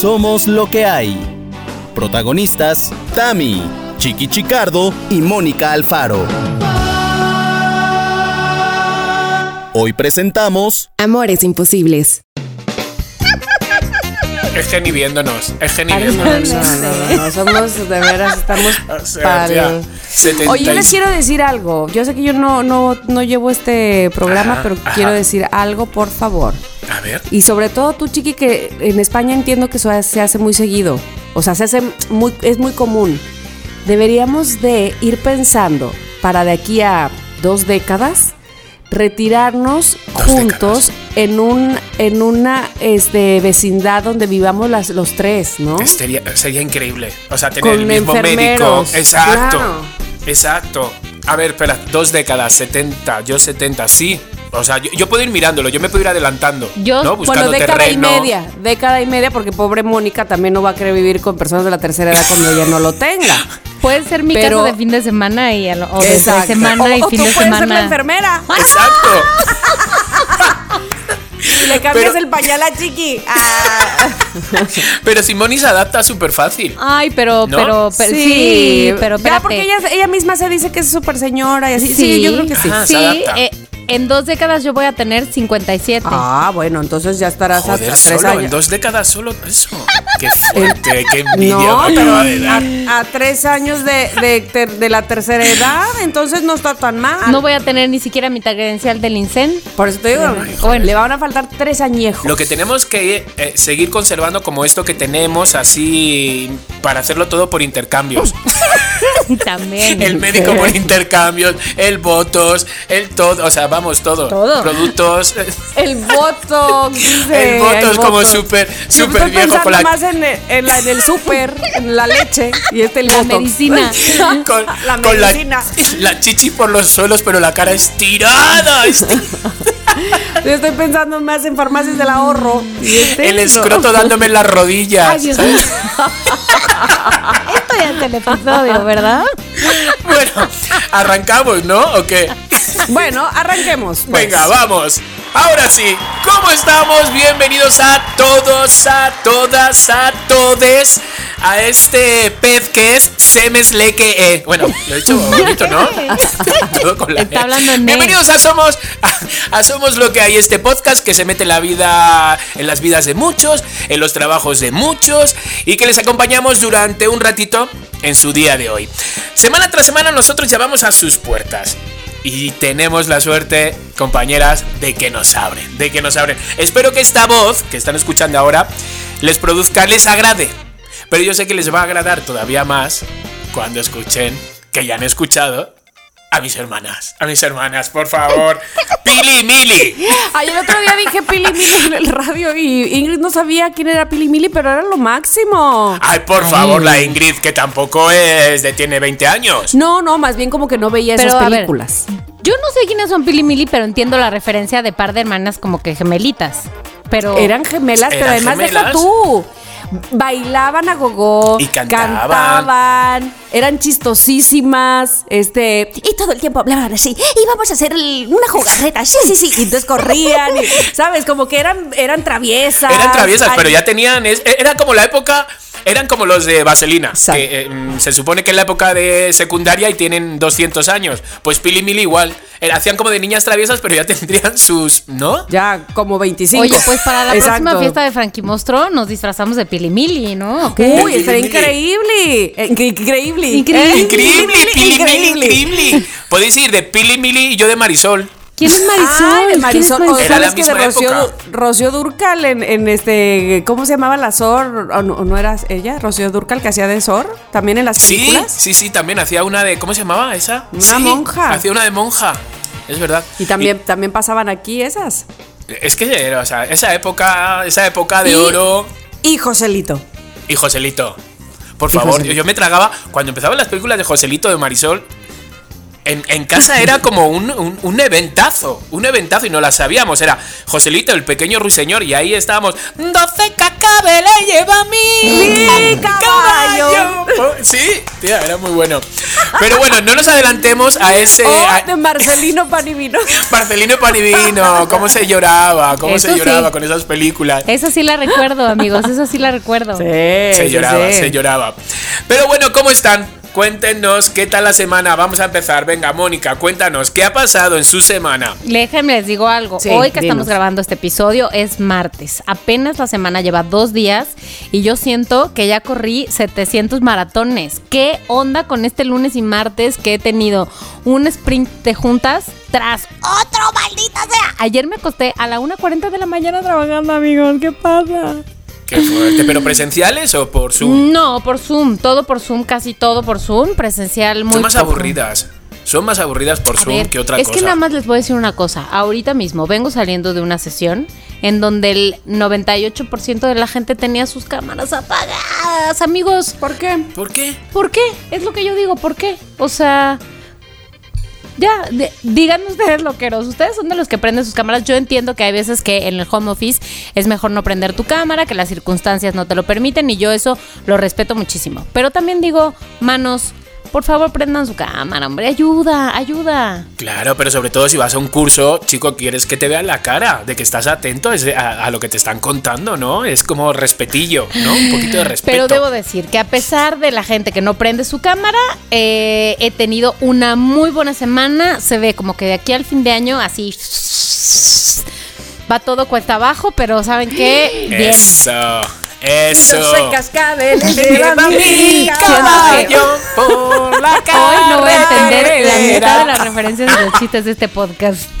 Somos lo que hay. Protagonistas, Tami, Chiqui Chicardo y Mónica Alfaro. Hoy presentamos Amores imposibles. Es Geni viéndonos, es No, no, viéndonos. no, no, no, somos, de veras, estamos O sea, pa'l- ya, 70 Oye, yo les quiero decir algo. Yo sé que yo no, no, no llevo este programa, Ajá, pero ajá. quiero decir algo, por favor. A ver. Y sobre todo tú, Chiqui, que en España entiendo que eso se hace muy seguido. O sea, se hace muy, es muy común. Deberíamos de ir pensando para de aquí a dos décadas retirarnos Dos juntos en un en una este vecindad donde vivamos las, los tres, ¿no? Sería, sería increíble. O sea, tener Con el mismo médico. Exacto. claro. Exacto. A ver, espera, dos décadas, 70, yo 70, sí. O sea, yo, yo puedo ir mirándolo, yo me puedo ir adelantando. Yo- ¿no? Bueno, Buscando década terreno. y media, década y media, porque pobre Mónica también no va a querer vivir con personas de la tercera edad cuando ella no lo tenga. Puede ser mi Pero- caso de fin de semana y a lo- o de semana y O- o fin tú de puedes ser la semana. enfermera Exacto. Y le cambias Pero- el pañal a Chiqui. Ah. Pero Simoni se adapta súper fácil. Ay, pero, ¿No? pero, pero sí, pero ya espérate. porque ella, ella misma se dice que es súper señora y así. Sí, yo creo que sí. Ajá, Sí, eh, en dos décadas yo voy a tener 57. Ah, bueno, entonces ya estarás Joder, hasta tres solo en años. dos décadas solo eso. Qué fuerte, qué envidia. No, pero acaba de dar. a, a tres años de, de, ter- de la tercera edad, entonces no está tan mal. No voy a tener ni siquiera mi credencial del INSEN. Por eso te digo, joder. le van a faltar tres añejos. Lo que tenemos que eh, seguir conservando como esto que tenemos así para hacerlo todo por intercambios. También. El médico por intercambios, el votos, el todo, o sea, vamos todo. Todo. Productos. El voto, dice, El voto es como Botox. súper súper viejo con la más en, el- en la- en el súper, en la leche y este el La Botox. medicina. con, La con la, medicina. la chichi por los suelos, pero la cara estirada. esti- Yo estoy pensando más en farmacias del ahorro. y este el escroto dándome en las rodillas. Ay, Dios. Esto ya es el episodio, ¿verdad? Bueno, arrancamos, ¿no? ¿O qué? Bueno, arranquemos. pues. Venga, vamos. Ahora sí, ¿cómo estamos? Bienvenidos a todos, a todas, a todes a este pez que es Semesleque. E. Bueno, lo he dicho bonito, ¿no? Todo con la Está hablando en E. Bienvenidos a Somos, a, a Somos lo que hay, este podcast que se mete en la vida, en las vidas de muchos, en los trabajos de muchos y que les acompañamos durante un ratito en su día de hoy. Semana tras semana nosotros llamamos a sus puertas. Y tenemos la suerte, compañeras, de que nos abren, de que nos abren. Espero que esta voz que están escuchando ahora les produzca, les agrade. Pero yo sé que les va a agradar todavía más cuando escuchen, que ya han escuchado, a mis hermanas. A mis hermanas, por favor. Pili Mili. Ay, el otro día dije Pili Mili en el radio y Ingrid no sabía quién era Pili Mili, pero era lo máximo. Ay, por favor, la Ingrid, que tampoco es de tiene 20 años. No, no, más bien como que no veía Pero, esas a ver, películas. Yo no sé quiénes son Pili Mili, pero entiendo la referencia de par de hermanas como que gemelitas. Pero Eran gemelas, pero ¿Eran además deja gemelas? tú. Bailaban a gogo, Y cantaban. cantaban, eran chistosísimas, este, y todo el tiempo hablaban así, y vamos a hacer el- una jugarreta, sí, sí, sí, y entonces corrían, y, ¿sabes? Como que eran, eran traviesas. Eran traviesas, Ay, pero ya tenían. es- era como la época. Eran como los de Vaselina. Que, eh, mm, se supone que es la época de secundaria y tienen 200 años. Pues Pili y Mili igual. Eh, hacían como de niñas traviesas, pero ya tendrían sus. ¿No? Ya como 25. Oye, pues para la próxima fiesta de Frankie Monstruo nos disfrazamos de Pili Mili, ¿no? Uy, increíble. Eh, incre- Increíble. Increíble. Eh, Increíble, Pili Mili, increíble. Podéis ir de Pili y Mili y yo de Marisol. ¿Quién es Marisol? Ah, de ¿Quién es Marisol. Marisol? ¿O Era la que misma Rocío, época. Rocío Durcal en, en este. ¿Cómo se llamaba la Sor? ¿O no, era ella? Rocío Durcal que hacía de Sor. También en las Sí, películas. sí, sí, también hacía una de. ¿Cómo se llamaba esa? Una Sí, monja. Hacía una de monja. Es verdad. Y también, también pasaban aquí esas. Es que era, o sea, esa época, esa época de Y- oro. Y Joselito. Y Joselito. Por favor, Joselito. yo me tragaba. Cuando empezaban las películas de Joselito de Marisol. En, en casa era como un, un, un eventazo, un eventazo y no la sabíamos. Era Joselito, el pequeño ruiseñor, y ahí estábamos. 12 cacabeles lleva mi, Mi caballo". Sí, tía, era muy bueno. Pero bueno, no nos adelantemos a ese. A- de Marcelino Panivino. Marcelino Panivino, cómo se lloraba, cómo Eso se sí. lloraba con esas películas. Esa sí la recuerdo, amigos. Esa sí la recuerdo. Se lloraba, se lloraba. Pero bueno, ¿cómo están? Cuéntenos qué tal la semana. Vamos a empezar. Venga, Mónica, cuéntanos qué ha pasado en su semana. Déjenme les digo algo. Sí, Hoy que dinos. estamos grabando este episodio es martes. Apenas la semana lleva dos días y yo siento que ya corrí 700 maratones. ¿Qué onda con este lunes y martes que he tenido un sprint de juntas tras otro, maldita sea? Ayer me acosté a la 1.40 de la mañana trabajando, amigos. ¿Qué pasa? Qué fuerte. ¿Pero presenciales o por Zoom? No, por Zoom. Todo por Zoom, casi todo por Zoom. Presencial muy Son más poco. aburridas. Son más aburridas por A Zoom ver, que otra es cosa. que nada más les voy a decir una cosa. Ahorita mismo vengo saliendo de una sesión en donde el 98% de la gente tenía sus cámaras apagadas, amigos. ¿Por qué? ¿Por qué? ¿Por qué? Es lo que yo digo, ¿por qué? O sea, ya, de- díganme ustedes loqueros. Ustedes son de los que prenden sus cámaras. Yo entiendo que hay veces que en el home office es mejor no prender tu cámara, que las circunstancias no te lo permiten y yo eso lo respeto muchísimo. Pero también digo, manos, por favor prendan su cámara, hombre, ayuda, ayuda. Claro, pero sobre todo si vas a un curso, chico, quieres que te vean la cara, de que estás atento a lo que te están contando, ¿no? Es como respetillo, ¿no? Un poquito de respeto. Pero debo decir que a pesar de la gente que no prende su cámara, eh, he tenido una muy buena semana. Se ve como que de aquí al fin de año así va todo cuesta abajo, pero ¿saben qué? Bien. Eso, eso. Yo soy cascabel, Lleva mi caballo. por la Hoy no voy a entender la mitad de las referencias de los chistes de este podcast.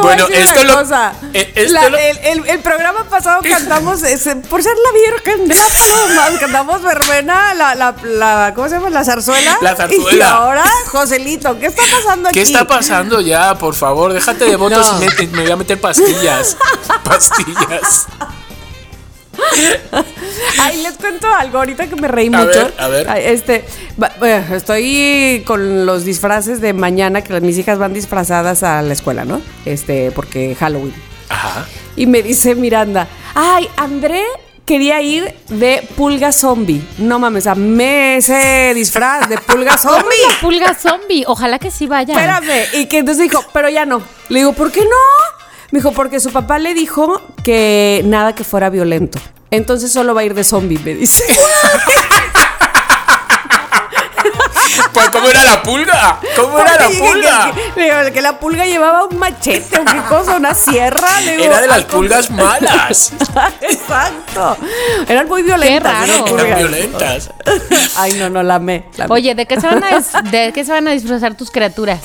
Bueno, lo- cosa. eh, esto La- lo- el, el- el programa pasado cantamos, ese, por ser la Virgen de la Paloma, cantamos verbena, la, la, la- ¿cómo se llama? La zarzuela. La zarzuela. Y ahora, Joselito, ¿qué está pasando aquí? ¿Qué está pasando ya? Por favor, déjate de votos No. y me voy a meter pastillas. pastillas. Ay, les cuento algo, ahorita que me reí A mucho. ver, a ver. Este, estoy con los disfraces de mañana, que mis hijas van disfrazadas a la escuela, ¿no? Este, porque Halloween. Ajá. Y me dice Miranda, ay, André quería ir de pulga zombie. No mames, amé ese disfraz de pulga ¿Cómo zombie. pulga zombie? Ojalá que sí vaya. Espérame. Y que entonces dijo, pero ya no. Le digo, ¿por qué no? Me dijo, porque su papá le dijo que nada que fuera violento. Entonces solo va a ir de zombie, me dice. Pues, ¿cómo era la pulga? ¿Cómo era la pulga? Que, que- le digo, que la pulga llevaba un machete o qué cosa, una sierra. Digo, Era de las pulgas malas. Exacto. Eran muy violentas. raro. esas Eran violentas. Ay, no, no, la amé. la amé. Oye, ¿de qué se van a, de qué se van a disfrazar tus criaturas?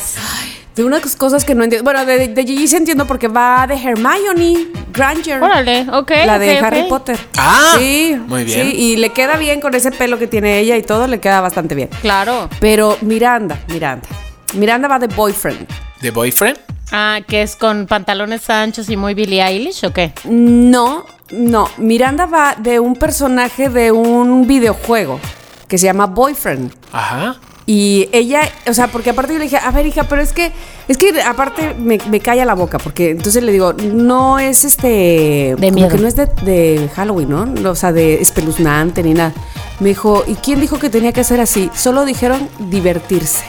De unas cosas que no entiendo. Bueno, de, de Gigi sí entiendo porque va de Hermione Granger. Órale, ok. La de Harry. Potter. Ah, sí, muy bien. Sí, y le queda bien con ese pelo que tiene ella y todo, le queda bastante bien. Claro. Pero Miranda, Miranda. Miranda va de boyfriend. ¿De boyfriend? Ah, que es con pantalones anchos y muy Billie Eilish o qué? No, no. Miranda va de un personaje de un videojuego que se llama Boyfriend. Ajá. Y ella, o sea, porque aparte yo le dije, a ver, hija, pero es que, es que aparte me, me calla la boca, porque entonces le digo, no es este. De como miedo. que no es de, de Halloween, ¿no? No, O sea, de espeluznante ni nada. Me dijo, ¿y quién dijo que tenía que ser así? Solo dijeron divertirse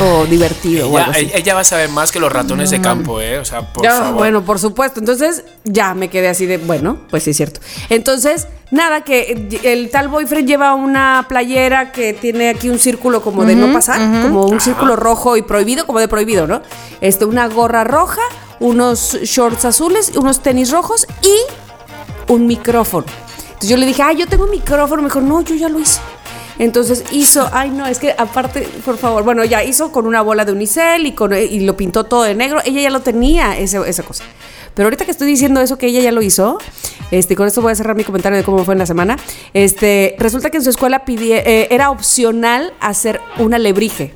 o divertido o Ella, algo así. ella va a saber más que los ratones de campo, ¿eh? O sea, por Ya, favor. Bueno, por supuesto. Entonces ya me quedé así de, bueno, pues sí es cierto. Entonces, nada, que el tal boyfriend lleva una playera que tiene aquí un círculo como de no pasar, como un círculo rojo y prohibido, como de prohibido, ¿no? Este, una gorra roja, unos shorts azules, unos tenis rojos y un micrófono. Entonces yo le dije, ay, yo tengo un micrófono. Me dijo, no, yo ya lo hice. Entonces hizo, ay no, es que aparte, por favor, bueno, ya hizo con una bola de unicel y, con, y lo pintó todo de negro. Ella ya lo tenía, ese- esa cosa. Pero ahorita que estoy diciendo eso, que ella ya lo hizo, este, con esto voy a cerrar mi comentario de cómo fue en la semana. Este, resulta que en su escuela eh, era opcional hacer una alebrije.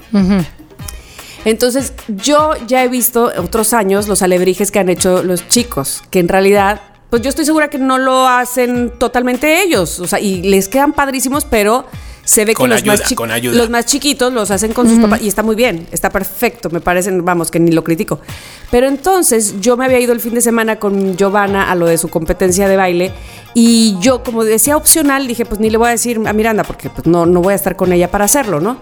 Entonces, yo ya he visto otros años los alebrijes que han hecho los chicos, que en realidad, pues yo estoy segura que no lo hacen totalmente ellos, o sea, y les quedan padrísimos, pero se ve Con que los, ayuda, más chi- con ayuda. los más chiquitos los hacen con sus papás y está muy bien, está perfecto, me parece, vamos, que ni lo critico. Pero entonces yo me había ido el fin de semana con Giovanna a lo de su competencia de baile y yo como decía opcional dije, pues ni le voy a decir a Miranda porque pues no, no voy a estar con ella para hacerlo, ¿no?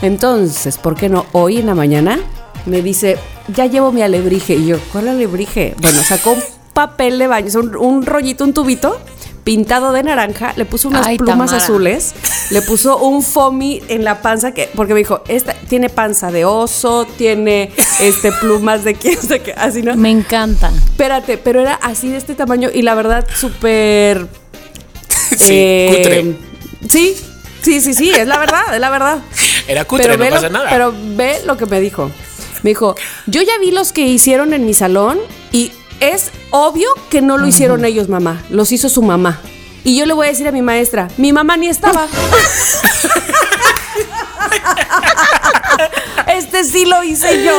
Entonces, ¿por qué no? Hoy en la mañana me dice, ya llevo mi alebrije. Y yo, ¿cuál alebrije? Bueno, sacó un papel de baño, un, un rollito, un tubito pintado de naranja, le puso unas Ay, plumas Tamara. azules, le puso un foamy en la panza que porque me dijo, esta tiene panza de oso, tiene este plumas de quién sé qué, así no. Me encanta. Espérate, pero era así de este tamaño y la verdad súper Sí, eh, cutre. Sí, sí, sí, sí, es la verdad, es la verdad. Era cutre, no lo- pasa nada. Pero ve lo que me dijo. Me dijo, yo ya vi los que hicieron en mi salón y es obvio que no lo hicieron ellos, mamá. Los hizo su mamá. Y yo le voy a decir a mi maestra, mi mamá ni estaba. sí lo hice yo,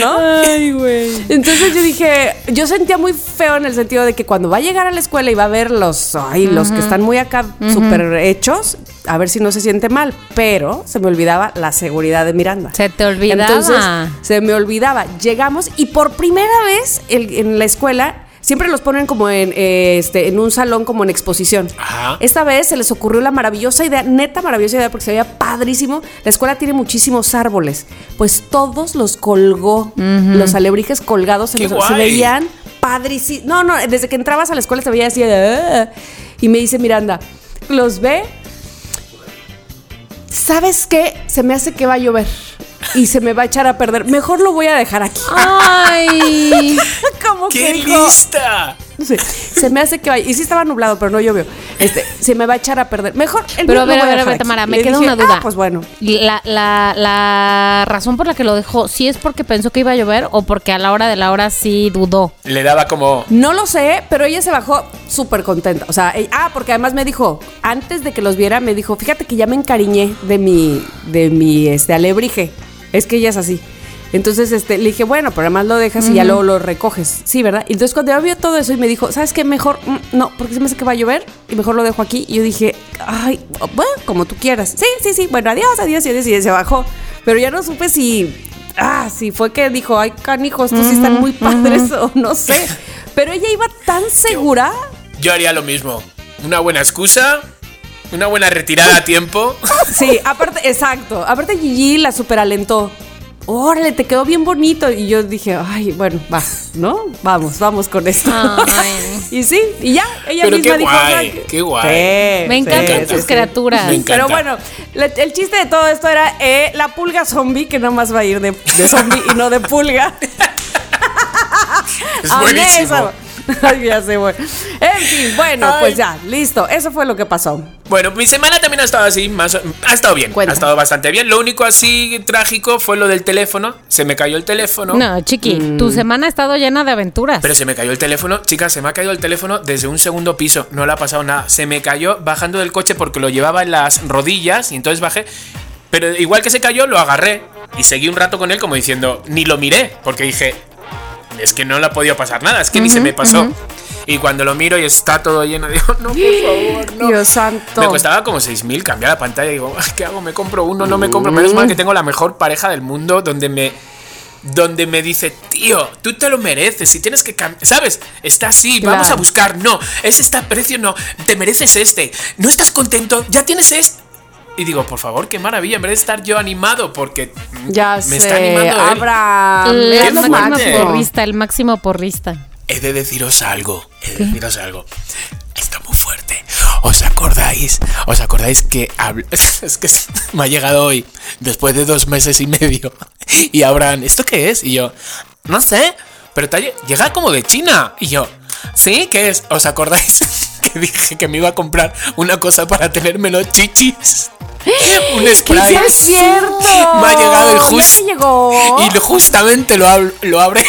¿no? Ay, güey. Entonces yo dije, yo sentía muy feo en el sentido de que cuando va a llegar a la escuela y va a ver los, ay, los que están muy acá súper hechos, a ver si no se siente mal. Pero se me olvidaba la seguridad de Miranda. Se te olvidaba. Entonces se me olvidaba. Llegamos y por primera vez el- en la escuela siempre los ponen como en, eh, este, en un salón como en exposición. Ajá. Esta vez se les ocurrió la maravillosa idea, neta maravillosa idea porque se veía padrísimo. La escuela tiene muchísimos árboles. Pues todos los colgó, los alebrijes colgados en ¡Qué los- se veían padrísimos. No, no, desde que entrabas a la escuela se veía así de, "Ah". y me dice Miranda, los ve ¿Sabes qué? Se me hace que va a llover y se me va a echar a perder. Mejor lo voy a dejar aquí. Ay. Como ¡Qué que lista! Sí, se me hace que va. Y sí estaba nublado, pero no llovió. Este, se me va a echar a perder. Mejor el Pero a ver, a ver, a ver. Tamara, me le queda dije, una duda. Ah, pues bueno. La, la, la razón por la que lo dejó, ¿sí es porque pensó que iba a llover o porque a la hora de la hora sí dudó? Le daba como. No lo sé, pero ella se bajó súper contenta. O sea, ella- ah, porque además me dijo, antes de que los viera, me dijo, fíjate que ya me encariñé de mi, de mi, este, alebrije. Es que ella es así. Entonces, este, le dije, bueno, pero además lo dejas y ya luego lo recoges. Sí, ¿verdad? Y entonces cuando ya vio todo eso y me dijo, ¿sabes qué? Mejor, mm, no, porque se me hace que va a llover y mejor lo dejo aquí. Y yo dije, ay, bueno, como tú quieras. Sí, sí, sí, bueno, adiós, adiós, adiós. Y se bajó. Pero ya no supe si, ah, si fue que dijo, ay, canijos, estos sí están muy padres o no sé. Pero ella iba tan segura. Yo haría lo mismo. Una buena excusa, una buena retirada a tiempo. Sí, aparte, exacto. Aparte Gigi la superalentó. Órale, te quedó bien bonito. Y yo dije, ay, bueno, va, ¿no? Vamos, vamos con esto. Ay. y sí, y ya, ella Pero misma qué dijo. guay, "Ay, qué guay". Sí, Me encantan sí, sí, criaturas. Me encanta. Pero bueno, le- el chiste de todo esto era eh, la pulga zombie, que nomás va a ir de, de zombie y no de pulga. Es buenísimo. eso. Ay, ya sé, bueno. En fin, bueno, Ay. pues ya, listo. Eso fue lo que pasó. Bueno, mi semana también ha estado así, más ha estado bien, Cuenta. ha estado bastante bien. Lo único así trágico fue lo del teléfono. Se me cayó el teléfono. No, chiqui, tu semana ha estado llena de aventuras. Pero se me cayó el teléfono, chicas, se me ha caído el teléfono desde un segundo piso, no le ha pasado nada. Se me cayó bajando del coche porque lo llevaba en las rodillas y entonces bajé. Pero igual que se cayó, lo agarré y seguí un rato con él como diciendo, ni lo miré, porque dije, es que no le ha podido pasar nada, es que ni se me pasó. Y cuando lo miro y está todo lleno, digo, no, por favor, no. Dios santo. Me costaba como 6.000 cambiar la pantalla y digo, "Ay, ¿qué hago? ¿Me compro uno? ¿No me compro? Menos mal que tengo la mejor pareja del mundo donde me... Donde me dice, tío, tú te lo mereces, si tienes que cambiar, ¿sabes? Está así, vamos a buscar, no, ese está a precio, no, te mereces este, no estás contento, ya tienes este. Y digo, por favor, qué maravilla, en vez de estar yo animado, porque Ya me sé, está animando él. Abraham. el qué máximo porrista, el máximo porrista. He de deciros algo, he de deciros algo. Está muy fuerte. ¿Os acordáis? ¿Os acordáis que es que me ha llegado hoy, después de dos meses y medio? Y Abraham, ¿esto qué es? Y yo, no sé, pero te llega como de China. Y yo, ¿sí? ¿Qué es? ¿Os acordáis que dije que me iba a comprar una cosa para tenerme los chichis? Un ¡Sí spray. es cierto! Me ha llegado el ¿Ya justo. llegó? Y justamente lo, ab- lo abre.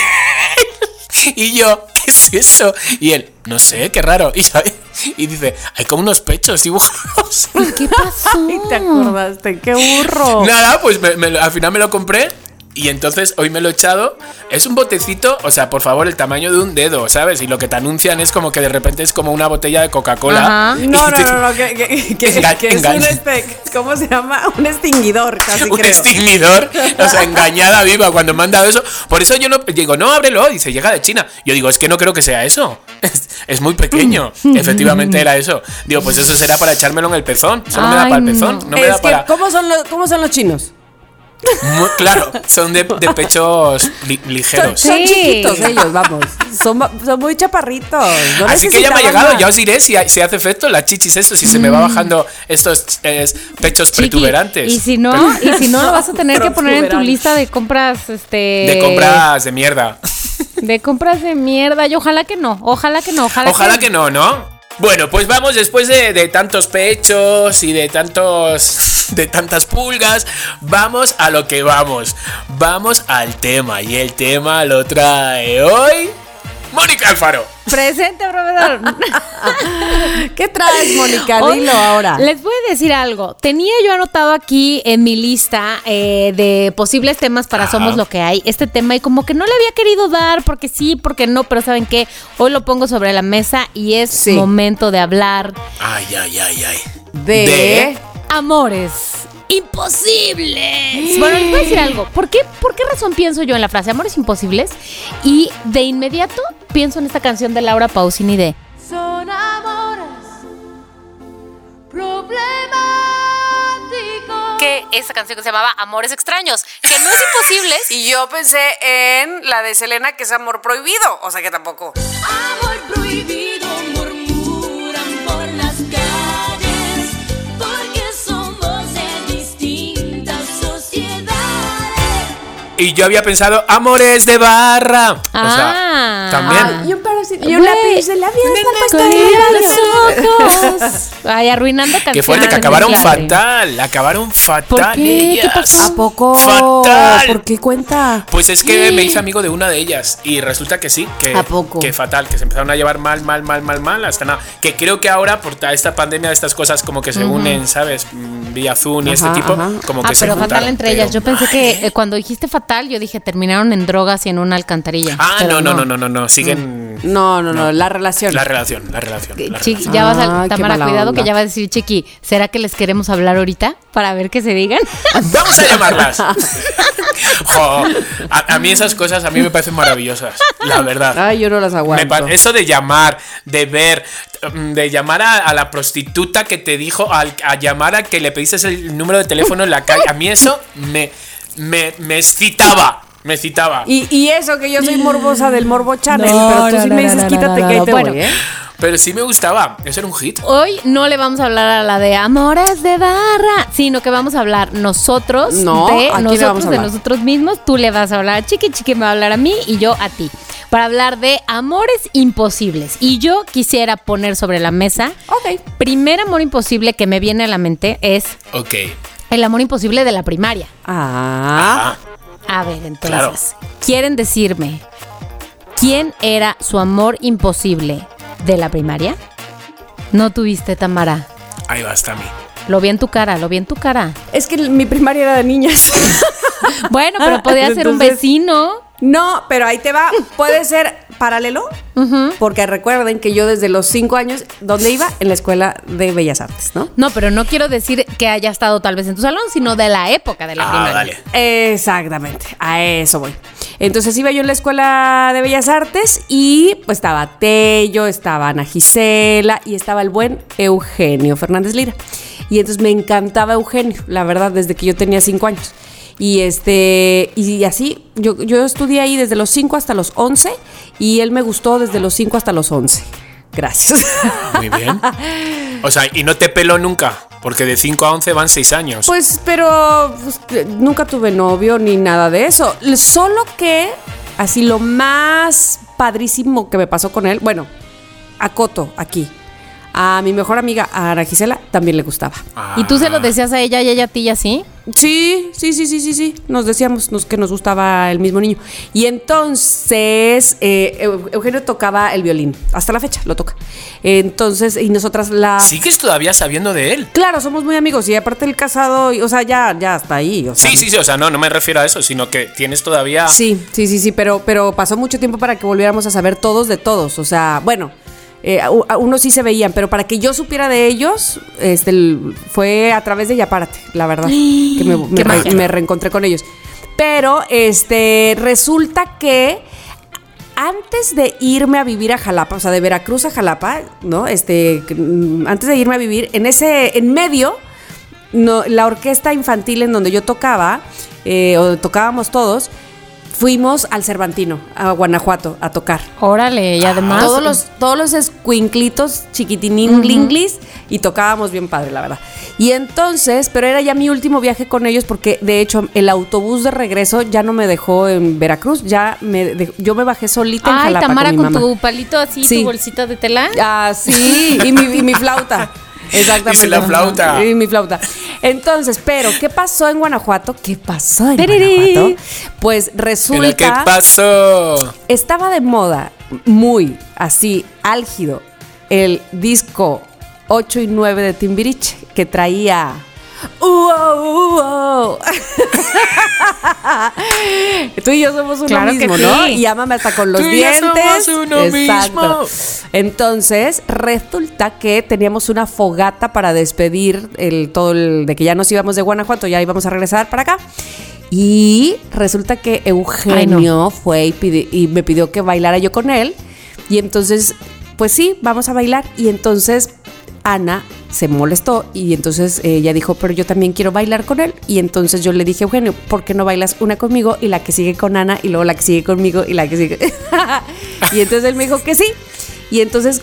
y yo, ¿qué es eso? Y él, no sé, qué raro. Y, sabe- y dice, hay como unos pechos dibujados. ¿Qué pasó? Ay, te acordaste, qué burro. Nada, pues me- me lo- al final me lo compré. Y entonces hoy me lo he echado. Es un botecito, o sea, por favor, el tamaño de un dedo, ¿sabes? Y lo que te anuncian es como que de repente es como una botella de Coca-Cola. Y No, no, no, no, que, que- que- Enga- que es un engaña. este, ¿cómo se llama? Un extinguidor, casi un creo. extinguidor, o sea, engañada viva cuando me han dado eso. Por eso yo no digo, no, ábrelo, dice, llega de China. Yo digo, es que no creo que sea eso. Es, es muy pequeño. Efectivamente era eso. Digo, pues eso será para echármelo en el pezón. Solo me da Ay, para el pezón, no me es da para. ¿cómo, son los, ¿cómo son los chinos? Muy- claro, son de, de pechos li- ligeros. son Sí. chiquitos ellos, vamos. Son, muy chaparritos. No Así que ya me ha llegado, más. ya os diré si, si hace efecto las chichis esto, si se me va bajando estos eh, pechos Chiqui, protuberantes. Y si no, y si no, lo vas a tener que poner en tu lista de compras, este. De compras de mierda. De compras de mierda. Y ojalá que no, ojalá que no, ojalá, Ojalá que no, ¿no? Bueno, pues vamos después de, tantos pechos y de tantos. de tantas pulgas. Vamos a lo que vamos. Vamos al tema. Y el tema lo trae hoy. Mónica Alfaro. Presente, profesor. ¿Qué traes, Mónica? Dilo ahora. Les voy a decir algo. Tenía yo anotado aquí en mi lista eh, de posibles temas para Ajá. Somos lo que hay, este tema, y como que no le había querido dar, porque sí, porque no, pero ¿saben qué? Hoy lo pongo sobre la mesa y es Sí. momento de hablar Ay, ay, ay, ay. De... de- amores imposibles. Bueno, les voy a decir algo. ¿Por qué, ¿Por qué razón pienso yo en la frase amores imposibles? Y de inmediato pienso en esta canción de Laura Pausini de Son amores problemáticos. que esta canción que se llamaba Amores extraños, que no es imposible. Y yo pensé en la de Selena, que es amor prohibido. O sea que tampoco. Amor prohibido Y yo había pensado amores de barra. O Ah. sea, también. Y y Güey. un lápiz de labios para Con los ojos. Ay, arruinando canciones. Qué fuerte, que acabaron fatal. Acabaron fatal. ¿Por qué? ¿Qué ellas. pasó? ¿A poco? Fatal. ¿Por qué cuenta? Pues es que me hice amigo de una de ellas y resulta que sí, que, ¿A poco? que fatal, que se empezaron a llevar mal, mal, mal, mal, mal, hasta nada. Que creo que ahora por ta- esta pandemia, estas cosas como que se unen, ¿sabes? Mm, Vía Zoom y Ajá, este tipo, ajá. como Ah, que se pero fatal entre pero ellas. Yo pensé que ¿eh? cuando dijiste fatal, yo dije terminaron en drogas y en una alcantarilla. Ah, no, no, no, no, no, no, siguen No, no, no, la relación. la relación, la relación. la Chiqui, relación. ya vas a. Qué Tamara, cuidado onda. que ya va a decir Chiqui. ¿Será que les queremos hablar ahorita? Para ver qué se digan. Vamos a llamarlas. Jo, a, a mí esas cosas a mí me parecen maravillosas, la verdad. Ay, yo no las aguanto. eso de llamar, de ver, mm, de llamar a, a la prostituta que te dijo, al- a llamar a que le pediste el número de teléfono en la calle, a mí eso me, me, me excitaba, me excitaba. Y, y eso que yo soy morbosa del Morbo Channel, No, pero tú no, sí no, me no, dices no, quítate no, que ahí no. te Bueno. voy, ¿eh? Pero sí me gustaba, eso era un hit. Hoy no le vamos a hablar a la de amores de barra, sino que vamos a hablar nosotros No, de ¿a quién le nosotros, vamos a de hablar? nosotros mismos. Tú le vas a hablar a Chiqui, Chiqui me va a hablar a mí y yo a ti. Para hablar de amores imposibles. Y yo quisiera poner sobre la mesa. Ok. Primer amor imposible que me viene a la mente es Ok. el amor imposible de la primaria. Ah. Ah, A ver, entonces, Claro. ¿quieren decirme quién era su amor imposible de la primaria? No tuviste, Tamara. ahí va, hasta a mí. Lo vi en tu cara, lo vi en tu cara. Es que mi primaria era de niñas. Bueno, pero podía ser un vecino. no, pero ahí te va. Puede ser paralelo. Porque recuerden que yo desde los cinco años, ¿dónde iba? En la escuela de Bellas Artes, ¿no? No, pero no quiero decir que haya estado tal vez en tu salón, sino de la época de la Ah, primaria. dale. Exactamente, a eso voy. Entonces iba yo en la escuela de Bellas Artes y pues estaba Tello, estaba Ana Gisela y estaba el buen Eugenio Fernández Lira. Y entonces me encantaba Eugenio, la verdad, desde que yo tenía cinco años. Y este, y así, yo, yo estudié ahí desde los 5 hasta los 11 y él me gustó desde los 5 hasta los 11. Gracias. Muy bien. O sea, y no te peló nunca, porque de 5 a 11 van 6 años. Pues, pero pues, nunca tuve novio ni nada de eso. Solo que, así lo más padrísimo que me pasó con él, bueno, a Coto, aquí. A mi mejor amiga, a Ana Gisela, también le gustaba. ¿Y tú se lo decías a ella y ella a ti y así? Sí, sí, sí, sí, sí, sí. Nos decíamos nos- que nos gustaba el mismo niño. Y entonces eh, Eu- Eugenio tocaba el violín. Hasta la fecha lo toca. Entonces, y nosotras la. ¿Sigues todavía sabiendo de él? Claro, somos muy amigos. Y aparte el casado, y- o sea, ya, ya está ahí. O sea, Sí, sí, sí, o sea, no, no me refiero a eso, sino que tienes todavía... Sí, sí, sí, sí, pero, pero pasó mucho tiempo para que volviéramos a saber todos de todos. O sea, bueno, eh, unos sí se veían, pero para que yo supiera de ellos, este, el- fue a través de Yapárate, la verdad, que me, me Qué re- magia. me reencontré con ellos. Pero, este, resulta que antes de irme a vivir a Jalapa, o sea, de Veracruz a Jalapa, ¿no? Este, mm, antes de irme a vivir, en ese, en medio, no, la orquesta infantil en donde yo tocaba, eh, o tocábamos todos, fuimos al Cervantino, a Guanajuato, a tocar. Órale, y además. todos los, todos los escuinclitos chiquitininglinglis y tocábamos bien padre, la verdad. Y entonces, pero era ya mi último viaje con ellos porque de hecho el autobús de regreso ya no me dejó en Veracruz, ya me de- yo me bajé solita en Ay, Jalapa Tamara con mi con, tu palito así, Sí. tu bolsita de tela. Ah, sí, y mi, y mi flauta. Exactamente. Dice la flauta. Y mi flauta. Entonces, pero, ¿qué pasó en Guanajuato? ¿Qué pasó en. Guanajuato? Pues Pero, ¿Qué resulta, pasó? estaba de moda, muy así, álgido, el disco 8 y 9 de Timbiriche, que traía... ¡Uo, uo! Tú y yo somos uno Claro que mismo, sí. ¿no? Y ámame hasta con los Tú y yo dientes. somos uno mismo. Entonces, resulta que teníamos una fogata para despedir el todo el de que ya nos íbamos de Guanajuato, ya íbamos a regresar para acá. Y resulta que Eugenio fue y me pidió que bailara yo con él. Y entonces, pues sí, vamos a bailar. Y entonces Ana se molestó y entonces ella dijo, pero yo también quiero bailar con él. Y entonces yo le dije, Eugenio, ¿por qué no bailas una conmigo y la que sigue con Ana y luego la que sigue conmigo y la que sigue? y entonces él me dijo que sí. Y entonces,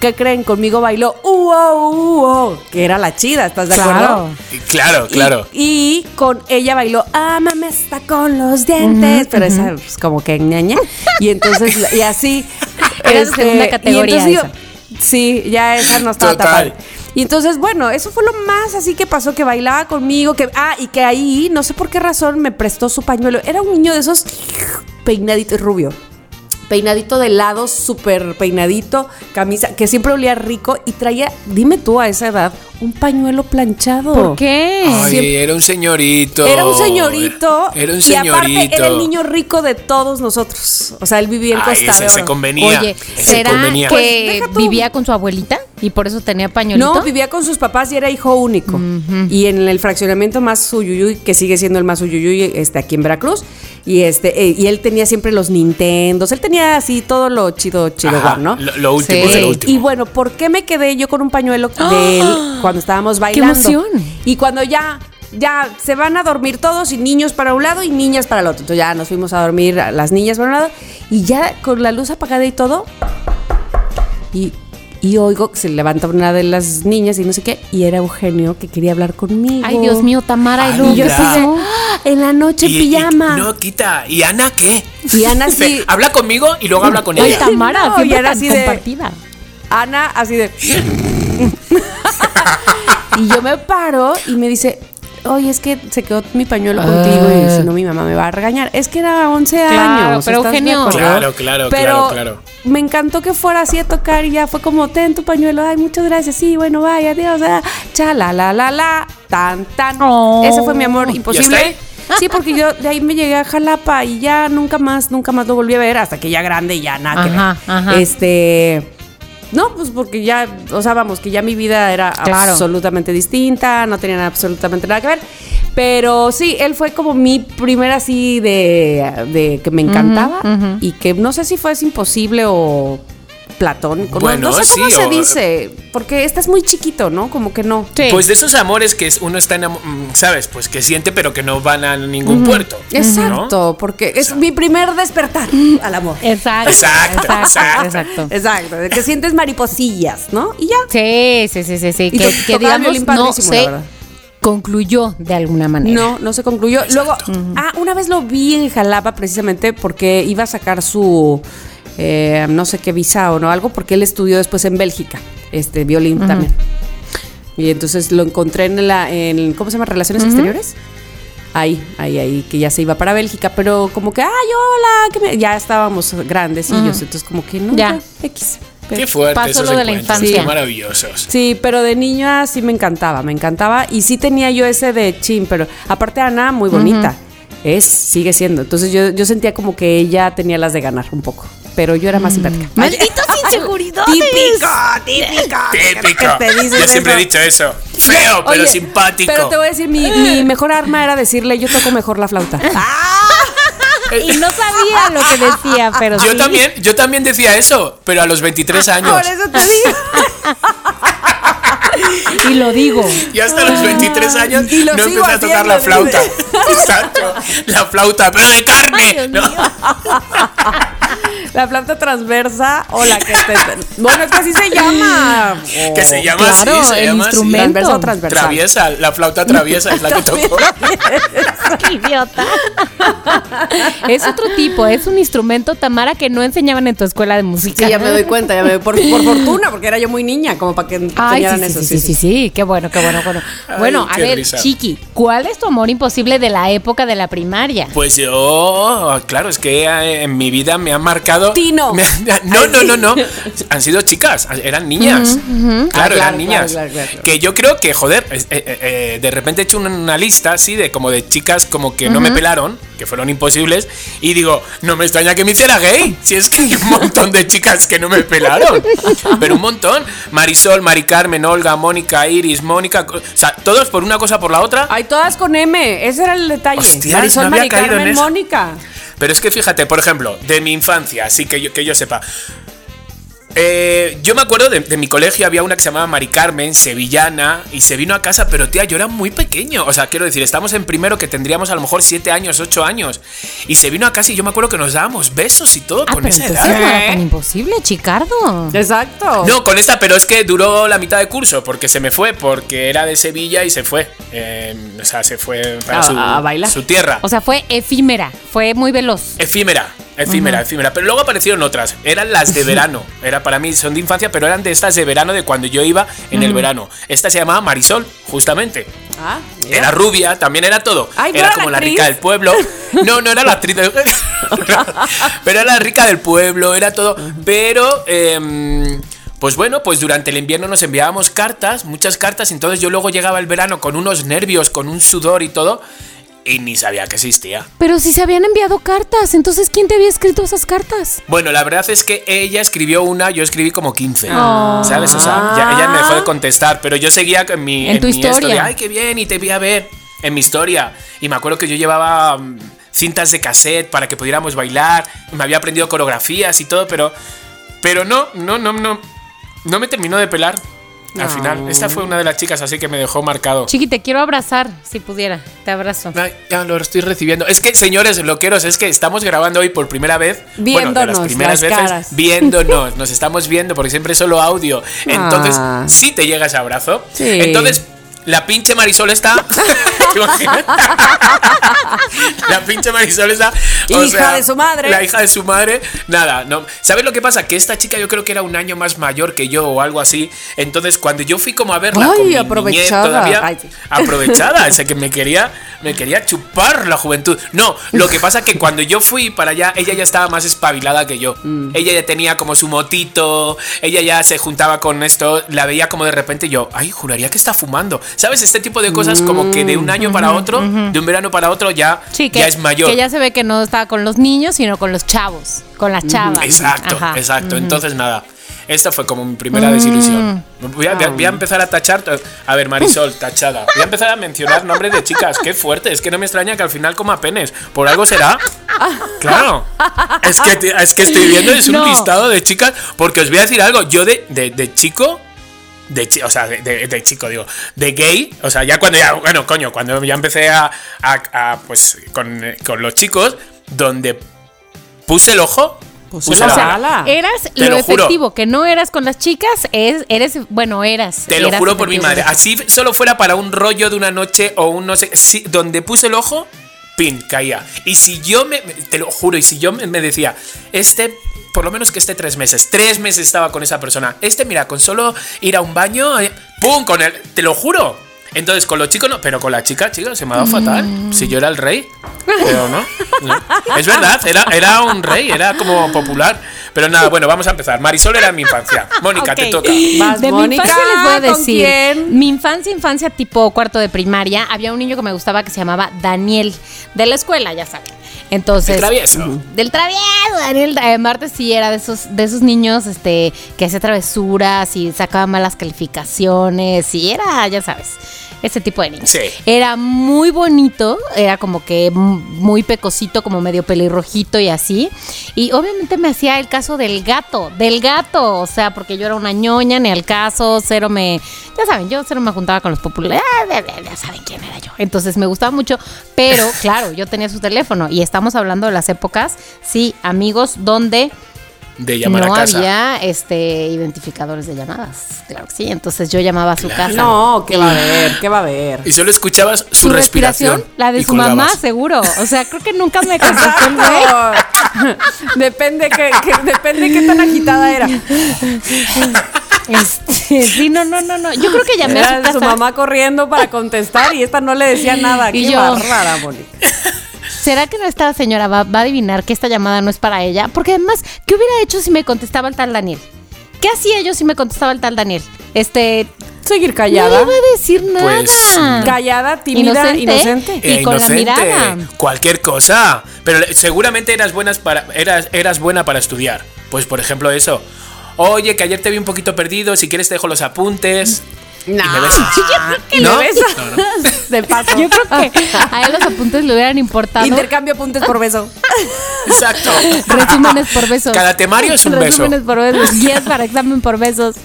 ¿qué creen? Conmigo bailó, ¡Uo, uo! que era la chida, ¿estás de acuerdo? Claro, claro. Y, y con ella bailó, ámame está con los dientes, pero esa es como que ñaña. Y entonces, y así. este, Era de segunda y categoría entonces esa. sí, ya esa no estaba tan Total. Y entonces, bueno, eso fue lo más así que pasó, que bailaba conmigo, que, ah, y que ahí, no sé por qué razón, me prestó su pañuelo. Era un niño de esos peinadito y rubio peinadito de lado, súper peinadito, camisa, que siempre olía rico y traía, dime tú a esa edad, un pañuelo planchado. ¿Por qué? Ay, siempre- era un señorito. Era un señorito. Era un Y aparte señorito. era el niño rico de todos nosotros. O sea, él vivía en Ay, Costa ese de se convenía. Oye, ese ¿será convenía. Pues, que tú. vivía con su abuelita y por eso tenía pañuelito? No, vivía con sus papás y era hijo único. Y en el fraccionamiento más Uyuyuy, que sigue siendo el más Uyuyuy este, aquí en Veracruz. Y este eh, y él tenía siempre los Nintendos. Él tenía así todo lo chido, chido, Ajá, ¿no? Lo, lo último Sí. lo último. Y bueno, ¿por qué me quedé yo con un pañuelo de él cuando estábamos bailando? emoción! Y cuando ya, ya se van a dormir todos y niños para un lado y niñas para el otro. Entonces ya nos fuimos a dormir a las niñas para un lado y ya con la luz apagada y todo. Y, y oigo que se levanta una de las niñas y no sé qué, y era Eugenio que quería hablar conmigo. Ay, Dios mío, Tamara. Ay, y yo ¿qué así de? "Ah, en la noche Y- y- pijama. no, quita. ¿Y Ana qué? Y Ana sí- Dice, Habla conmigo y luego habla con Ay, ella. Tamara, No, y era tan así de- compartida. Ana así de... y yo me paro y me dice, oye, es que se quedó mi pañuelo contigo y si no mi mamá me va a regañar. Es que era 11 Claro, años. pero ¿estás de Eugenio-? Claro, claro, Pero claro, claro. me encantó que fuera así a tocar y ya fue como, ten tu pañuelo, ay, muchas gracias, sí, bueno, vaya, adiós, ah, cha, la, la, la, la, tan, tan. Oh. Ese fue mi amor imposible. Sí, porque yo de ahí me llegué a Jalapa y ya nunca más, nunca más lo volví a ver hasta que ya grande y ya nada que Ajá, ver. ajá. Este. No, pues porque ya, o sea, vamos, que ya mi vida era Claro. absolutamente distinta, no tenían absolutamente nada que ver. Pero sí, él fue como mi primera así de, de que me encantaba y que no sé si fue es imposible o platónico. no- Bueno, no, sé cómo sí, se o- dice, porque estás muy chiquito, ¿no? Como que no. Sí. Pues de esos amores que es- uno está enamo- mm, ¿sabes? Pues que siente pero que no van a ningún puerto. ¿no? Exacto, porque es mi primer despertar al amor. Exacto. Exacto, exacto. exacto. Exacto, de que sientes mariposillas, ¿no? Y ya. Sí, sí, sí, sí, sí. Y Que, que digamos no verdad. concluyó de alguna manera. No, no se concluyó. Luego, ah, una vez lo vi en Jalapa precisamente porque iba a sacar su, eh, no sé qué visa o no, algo, porque él estudió después en Bélgica, este violín también. Y entonces lo encontré en la, en, ¿cómo se llama? Relaciones exteriores. Ahí, ahí, ahí, que ya se iba para Bélgica, pero como que, ay, hola, que me-". ya estábamos grandecillos, entonces como que no, Ya. X. Qué fuerte Pasó esos lo de la encuentros, infancia. qué maravillosos. Sí, pero de niña sí me encantaba, me encantaba. Y sí tenía yo ese de chin, pero aparte Ana, muy bonita. Es, sigue siendo. Entonces yo, yo sentía como que ella tenía las de ganar un poco. Pero yo era más simpática. Malditas inseguridades. Típico, típico. Típico. te Yo siempre he dicho eso. Feo, pero Oye, simpático. Pero te voy a decir, mi, mi mejor arma era decirle, yo toco mejor la flauta. Y no sabía lo que decía, pero Yo sí. también, yo también decía eso, pero a los 23 años. Por eso te digo. Y lo digo. Y hasta los 23 años Y lo no empecé a tocar la flauta. Exacto. La flauta, pero de carne. ¿no? La flauta transversa o la que te... Bueno, es que así se llama. Que se llama Claro, así, se el llama así. instrumento. Transversa o transversal. Traviesa, la flauta traviesa es la que tocó. Idiota. es otro tipo, es un instrumento, Tamara, que no enseñaban en tu escuela de música. Sí, ya me doy cuenta, ya me doy por, por fortuna, porque era yo muy niña, como para que Ay, enseñaran sí, sí, eso. sí, sí, sí, sí, qué bueno, qué bueno, bueno. Ay, bueno, a ver, risa. Chiqui, ¿cuál es tu amor imposible de la época de la primaria? Pues yo, claro, es que eh, en mi vida me han marcado. Tino. me no, no, no, no. Han sido chicas, eran niñas. Claro, Ah, claro, eran niñas. claro, claro, claro. Que yo creo que, joder, eh, eh, eh, de repente he hecho una, una lista así de como de chicas como que no me pelaron, que fueron imposibles, y digo, no me extraña que me hiciera gay. Si es que hay un montón de chicas que no me pelaron. Pero un montón. Marisol, Mari Carmen, Olga, Mónica, Iris, Mónica. O sea, todos por una cosa por la otra. Ay, todas con M, ese era el detalle. Hostias, Marisol, no Mari Carmen. Mónica. Pero es que fíjate, por ejemplo, de mi infancia, así que yo, que yo sepa. Eh, yo me acuerdo de, de mi colegio, había una que se llamaba Mari Carmen, sevillana, y se vino a casa, pero tía, yo era muy pequeño. O sea, quiero decir, estamos en primero que tendríamos a lo mejor 7 años, 8 años. Y se vino a casa y yo me acuerdo que nos dábamos besos y todo Ah, con pero esa entonces edad. no era tan imposible, Chicardo. Exacto. No, con esta, pero es que duró la mitad de curso, porque se me fue, porque era de Sevilla y se fue. Eh, o sea, se fue para A- su, a bailar. su tierra. O sea, fue efímera, fue muy veloz. Efímera, efímera, efímera. Pero luego aparecieron otras. Eran las de verano. Era para mí, son de infancia, pero eran de estas de verano de cuando yo iba en el verano. Esta se llamaba Marisol, justamente. Ah, mira. Era rubia, también era todo. Ay, ¿no era como la la rica del pueblo. No, no era la actriz. del- pero era la rica del pueblo, era todo. Pero. em, pues bueno, pues durante el invierno nos enviábamos cartas, muchas cartas, entonces yo luego llegaba el verano con unos nervios, con un sudor y todo, y ni sabía que existía. Pero si se habían enviado cartas, entonces ¿quién te había escrito esas cartas? Bueno, la verdad es que ella escribió una, yo escribí como 15. Ah. ¿Sabes? O sea, ya- ella me dejó de contestar, pero yo seguía en mi, En tu mi historia. de, Ay, qué bien, y te voy a ver en mi historia. Y me acuerdo que yo llevaba mm, cintas de cassette para que pudiéramos bailar. Me había aprendido coreografías y todo, pero. Pero no, no, no, no. No me terminó de pelar. Al final, esta fue una de las chicas, así que me dejó marcado. Chiqui, te quiero abrazar, si pudiera. Te abrazo. Ay, ya lo estoy recibiendo. Es que, señores, loqueros, es que estamos grabando hoy por primera vez. bueno, de Viéndonos las primeras las veces. caras. Viéndonos. Nos estamos viendo porque siempre es solo audio. Entonces, Ah. sí te llega ese abrazo. Sí. Entonces, la pinche Marisol está. ¿Te imaginas? la pinche Marisol está. o Hija de su madre. La hija de su madre. Nada, no. ¿Sabes lo que pasa? Que esta chica yo creo que era un año más mayor que yo o algo así. Entonces, cuando yo fui como a verla Ay, con mi aprovechada. todavía, Ay, aprovechada, o sea que me quería, me quería chupar la juventud. No, lo que pasa que cuando yo fui para allá, ella ya estaba más espabilada que yo. Mm. Ella ya tenía como su motito, ella ya se juntaba con esto, la veía como de repente yo, ay, juraría que está fumando. ¿Sabes? Este tipo de cosas como que de un año para otro, de un verano para otro ya, Sí, que ya es mayor. Que ya se ve que no estaba con los niños, sino con los chavos, con las chavas. Exacto, Ajá. exacto. Entonces, nada. Esta fue como mi primera desilusión. Mm. Voy a, voy a empezar a tachar. A ver, Marisol, tachada. Voy a empezar a mencionar nombres de chicas. Qué fuerte. Es que no me extraña que al final coma penes. ¿Por algo será? Claro. Es que, es que estoy viendo, es un No. listado de chicas. Porque os voy a decir algo. Yo de, de, de chico. De, o sea, de, de- de chico, digo, de gay, o sea, ya cuando ya, bueno, coño, cuando ya empecé a, a- a, pues, con, con los chicos, donde puse el ojo, Puse la la eras Te lo, efectivo, que no eras con las chicas, es, eres, bueno, eras. Te lo eras juro por mi madre. Así solo fuera para un rollo de una noche o un no sé. sí, donde puse el ojo, pin, caía. Y si yo me. Te lo juro, y si yo me, decía, este. Por lo menos que esté tres meses. Tres meses estaba con esa persona. Este, mira, con solo ir a un baño. eh, ¡Pum! Con el. Te lo juro. Entonces, con los chicos no, pero con la chica, chica, se me ha dado fatal. Si yo era el rey. Pero no. no. Es verdad, era, era un rey, era como popular. Pero nada, bueno, vamos a empezar. Marisol era mi infancia. Mónica, te toca. Vas, De mi Mónica, infancia les voy a ¿con decir. quién? Mi infancia, infancia tipo cuarto de primaria, había un niño que me gustaba que se llamaba Daniel, de la escuela, ya saben. Entonces. El travieso. Del travieso, Daniel. Eh, Martes sí era de esos, de esos niños este, que hacía travesuras y sacaba malas calificaciones. Y era, ya sabes, ese tipo de niño. Sí. Era muy bonito, era como que muy pecosito, como medio pelirrojito y así. Y obviamente me hacía el caso del gato, del gato. O sea, porque yo era una ñoña, ni al caso, cero me. Ya saben, yo cero me juntaba con los populares. Ya saben quién era yo. Entonces me gustaba mucho, pero claro, yo tenía su teléfono y estamos hablando de las épocas, sí, amigos, donde De llamar no a casa. había este identificadores de llamadas. Claro que sí. Entonces yo llamaba a su casa. No, ¿qué va a haber? ¿Qué va a haber? Y solo escuchabas su, su respiración. respiración, la de su mamá, seguro. O sea, creo que nunca me contestó el güey. depende que, que- depende qué tan agitada era. Este, sí, no, no, no, no. Yo creo que llamé a su casa. su mamá corriendo para contestar y esta no le decía nada. Y Qué yo- bárbara, Mónica. ¿Será que esta señora va, va a adivinar que esta llamada no es para ella? Porque además, ¿qué hubiera hecho si me contestaba el tal Daniel? ¿Qué hacía yo si me contestaba el tal Daniel? Este, Seguir no callada. le iba a decir nada. Pues, Callada, tímida, inocente. Y Eh, con la mirada. Cualquier cosa. Pero seguramente eras, buenas para, eras, eras buena para estudiar. Pues, por ejemplo, eso. Oye, que ayer te vi un poquito perdido. Si quieres, te dejo los apuntes. No. Y me ¿No? besa. No, no. De paso. Yo creo que a él los apuntes le hubieran importado. Intercambio apuntes por beso. Exacto. Resúmenes por besos. Cada temario es un beso. Resúmenes por besos. Guías para examen por besos.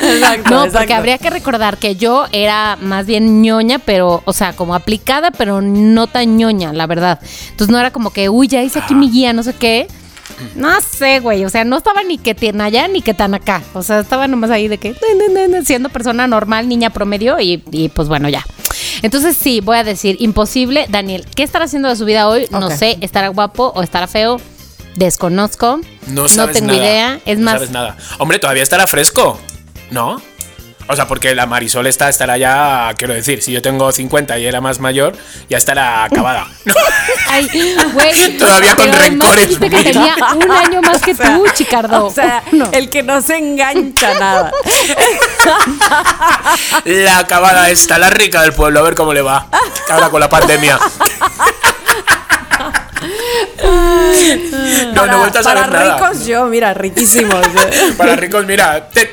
Exacto, No, exacto. porque habría que recordar que yo era más bien ñoña, pero, o sea, como aplicada, pero no tan ñoña, la verdad. Entonces no era como que, uy, ya hice aquí mi guía, no sé qué. No sé, güey. O sea, no estaba ni que tan allá ni que tan acá. O sea, estaba nomás ahí de que siendo persona normal, niña promedio, y, y, pues bueno, ya. Entonces sí, voy a decir, imposible. Daniel, ¿qué estará haciendo de su vida hoy? No sé, estará guapo o estará feo. Desconozco. No sabes tengo nada. idea. Es no más, sabes nada. Hombre, todavía estará fresco. ¿No? O sea, porque la Marisol está, estará ya, quiero decir, si yo tengo 50 y era más mayor, ya estará acabada. Ay, güey. Todavía con rencores, dijiste que tenía un año más que tú, Chicardo. O sea, No. el que no se engancha nada. La acabada está, la rica del pueblo, a ver cómo le va. Ahora con la pandemia. No, no he vuelto a para saber nada. ricos yo, mira, riquísimos. Para ricos, mira. te.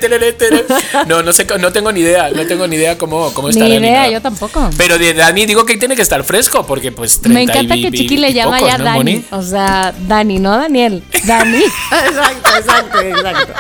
No, no sé, no tengo ni idea. No tengo ni idea cómo, cómo estará. Ni idea, nada. yo tampoco. Pero de Dani digo que tiene que estar fresco, porque pues 30 Me encanta y- que Chiqui y le llama pocos, ya ¿no, Dani. Moni? O sea, Dani, no Daniel. Dani. exacto, exacto, exacto.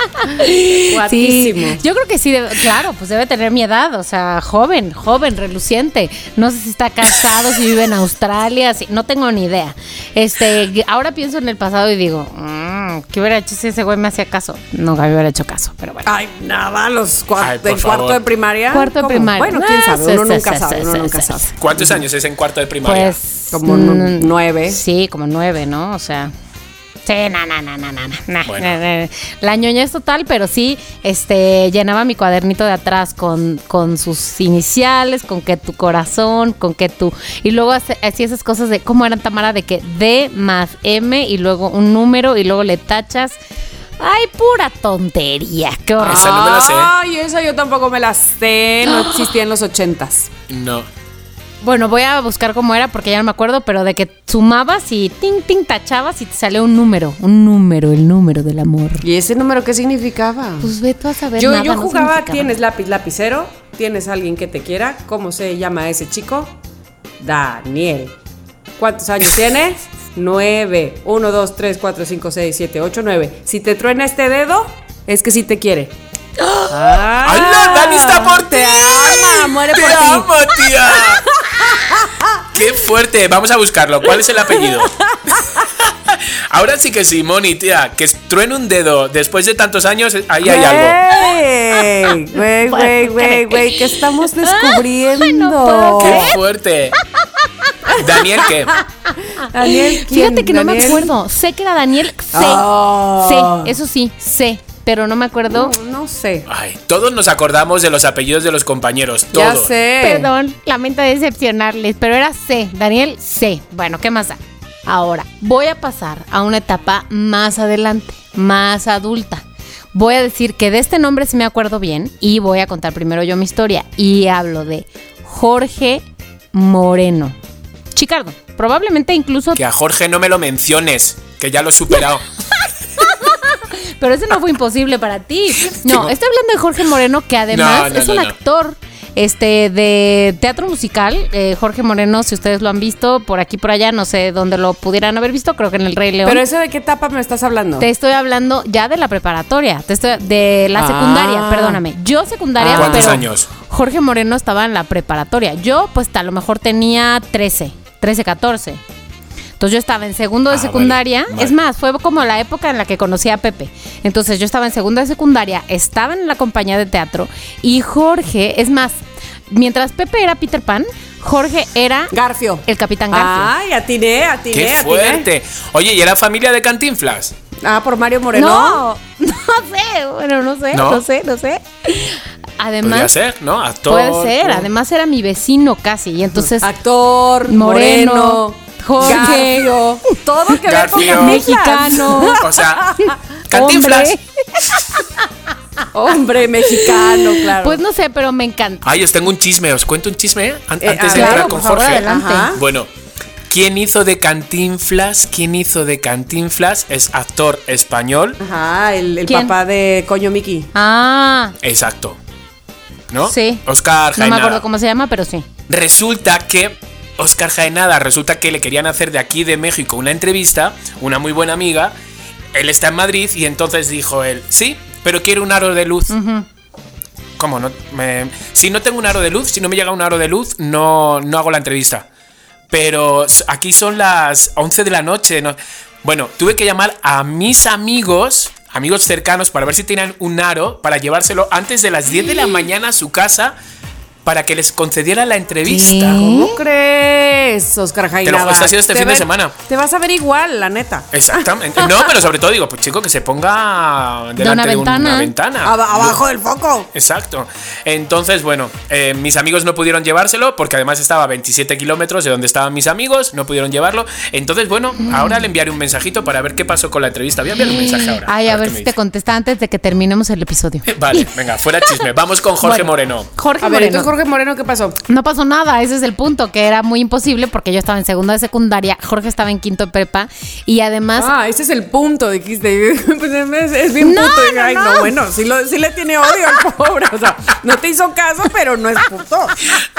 Sí, Guapísimo. yo creo que sí, claro, pues debe tener mi edad, o sea, joven, joven, reluciente. No sé si está casado, si vive en Australia, si, no tengo ni idea. Este, ahora pienso en el pasado y digo, mm, ¿qué hubiera hecho si ese güey me hacía caso? Nunca me hubiera hecho caso, pero bueno. Ay, nada, los cua- Ay, del cuarto favor. de primaria. Cuarto de ¿Cómo? primaria. Bueno, quién Ah, sabe, uno sí, nunca sí, sabe, sí, uno sí, nunca sabe. ¿Cuántos años es en cuarto de primaria? Pues. Como mm, nu- nueve. Sí, como nueve, ¿no? O sea. Sí, no, no, no, no. Bueno. no, no. La ñoña es total, pero sí, este, llenaba mi cuadernito de atrás con, con sus iniciales, con que tu corazón, con que tu. Y luego hacía esas cosas de cómo eran Tamara, de que D más M y luego un número y luego le tachas. Ay, pura tontería, qué horror. Esa no me la sé. Ay, esa yo tampoco me la sé. No existía en los ochentas. No. Bueno, voy a buscar cómo era porque ya no me acuerdo, pero de que sumabas y ting, ting, tachabas y te salía un número. Un número, el número del amor. ¿Y ese número qué significaba? Pues ve tú a saber. yo nada, yo no jugaba, tienes lápiz, lapicero, tienes alguien que te quiera. ¿Cómo se llama ese chico? Daniel. ¿Cuántos años tienes? Nueve. Uno, dos, tres, cuatro, cinco, seis, siete, ocho, nueve. Si te truena este dedo, es que sí te quiere. ¡Ah! ¡Hala! ¡Dani está por ti! Te ama, muere ¡Te por ti. amo, tía! ¡Qué fuerte! Vamos a buscarlo. ¿Cuál es el apellido? Ahora sí que sí, Moni, tía. Que truene un dedo después de tantos años, ahí hay algo. Güey, güey, güey, güey, ¿qué estamos descubriendo? Ay, no puedo ¡Qué fuerte! Daniel, ¿qué? Daniel, ¿quién? Fíjate que no me acuerdo. Sé que era Daniel. Sé. Ah. Sé. Eso sí, sé. Pero no me acuerdo. No, no sé. Ay, todos nos acordamos de los apellidos de los compañeros, Ya todos. sé. Perdón, lamento decepcionarles, pero era C. Daniel, C. Bueno, ¿qué más da? Ahora, voy a pasar a una etapa más adelante, más adulta. Voy a decir que de este nombre sí me acuerdo bien y voy a contar primero yo mi historia. Y hablo de Jorge Moreno. Chicardo, probablemente incluso... Que a Jorge no me lo menciones, que ya lo he superado. Pero ese no fue imposible para ti. No, No. estoy hablando de Jorge Moreno, que además No, no, es un no, actor este de teatro musical. Eh, Jorge Moreno, si ustedes lo han visto por aquí por allá, no sé dónde lo pudieran haber visto, creo que en el Rey León. Pero ese de qué etapa me estás hablando? Te estoy hablando ya de la preparatoria, te estoy de la Ah. secundaria, perdóname. Yo secundaria, Ah. ¿Cuántos pero años? Jorge Moreno estaba en la preparatoria. Yo pues a lo mejor tenía 13, 13, 14. Entonces yo estaba en segundo de Ah, secundaria. vale, vale. Es más, fue como la época en la que conocí a Pepe. Entonces yo estaba en segundo de secundaria, estaba en la compañía de teatro y Jorge, es más, mientras Pepe era Peter Pan, Jorge era Garfio. el Capitán Garfio. Ay, atiné, atiné, ¡Qué atiné. fuerte! Oye, ¿y era familia de Cantinflas? Ah, por Mario Moreno. No, no sé, bueno, no sé, ¿No? no, sé, no sé. Además, ser, ¿no? Actor. puede ser, además era mi vecino casi, y entonces Actor, Moreno, Moreno, Jorge. Garfio, todo que ver con Garfio. Mexicano, O sea, Cantinflas. hombre. Hombre mexicano, claro. Pues no sé, pero me encanta. Ay, os tengo un chisme, os cuento un chisme ¿eh? An- Eh, antes de ver, entrar por con Jorge. adelante. Bueno, ¿quién hizo de Cantinflas? ¿Quién hizo de Cantinflas? Es actor español. Ajá, el, papá de Coño Mickey. Ah, Exacto. ¿No? Sí. Oscar no me acuerdo cómo se llama, pero sí. Resulta que Oscar Jaenada, resulta que le querían hacer de aquí de México una entrevista, una muy buena amiga. Él está en Madrid y entonces dijo él, sí, pero quiero un aro de luz. ¿Cómo? No, Me- si no tengo un aro de luz, si no me llega un aro de luz, no, no hago la entrevista. Pero aquí son las 11 de la noche. no- Bueno, tuve que llamar a mis amigos, amigos cercanos, para ver si tenían un aro para llevárselo antes de las 10 de la mañana a su casa para que les concediera la entrevista. ¿Qué? ¿Cómo crees, Oscar Jainada? Te lo- eso ha sido este Te fin de semana. Te vas a ver igual, la neta. Exactamente. No, pero sobre todo digo, pues chico, que se ponga delante una de una ventana. ventana. Aba- abajo del foco. Exacto. Entonces, bueno, eh, mis amigos no pudieron llevárselo porque además estaba a 27 kilómetros de donde estaban mis amigos, no pudieron llevarlo. Entonces, bueno, ahora le enviaré un mensajito para ver qué pasó con la entrevista. Voy a enviar un mensaje ahora. Ay, a ver si te contesta antes de que terminemos el episodio. Vale, venga, fuera chisme. Vamos con Jorge Bueno, Moreno. Jorge A ver, Moreno. Jorge Moreno, ¿qué pasó? No pasó nada, ese es el punto, que era muy imposible porque yo estaba en segundo de secundaria, Jorge estaba en quinto de prepa y además Ah, ese es el punto, dijiste. Pues es, es bien No, puto. no, Ay, no, no. bueno, sí, lo- sí le tiene odio al pobre. O sea, no te hizo caso, pero no es puto.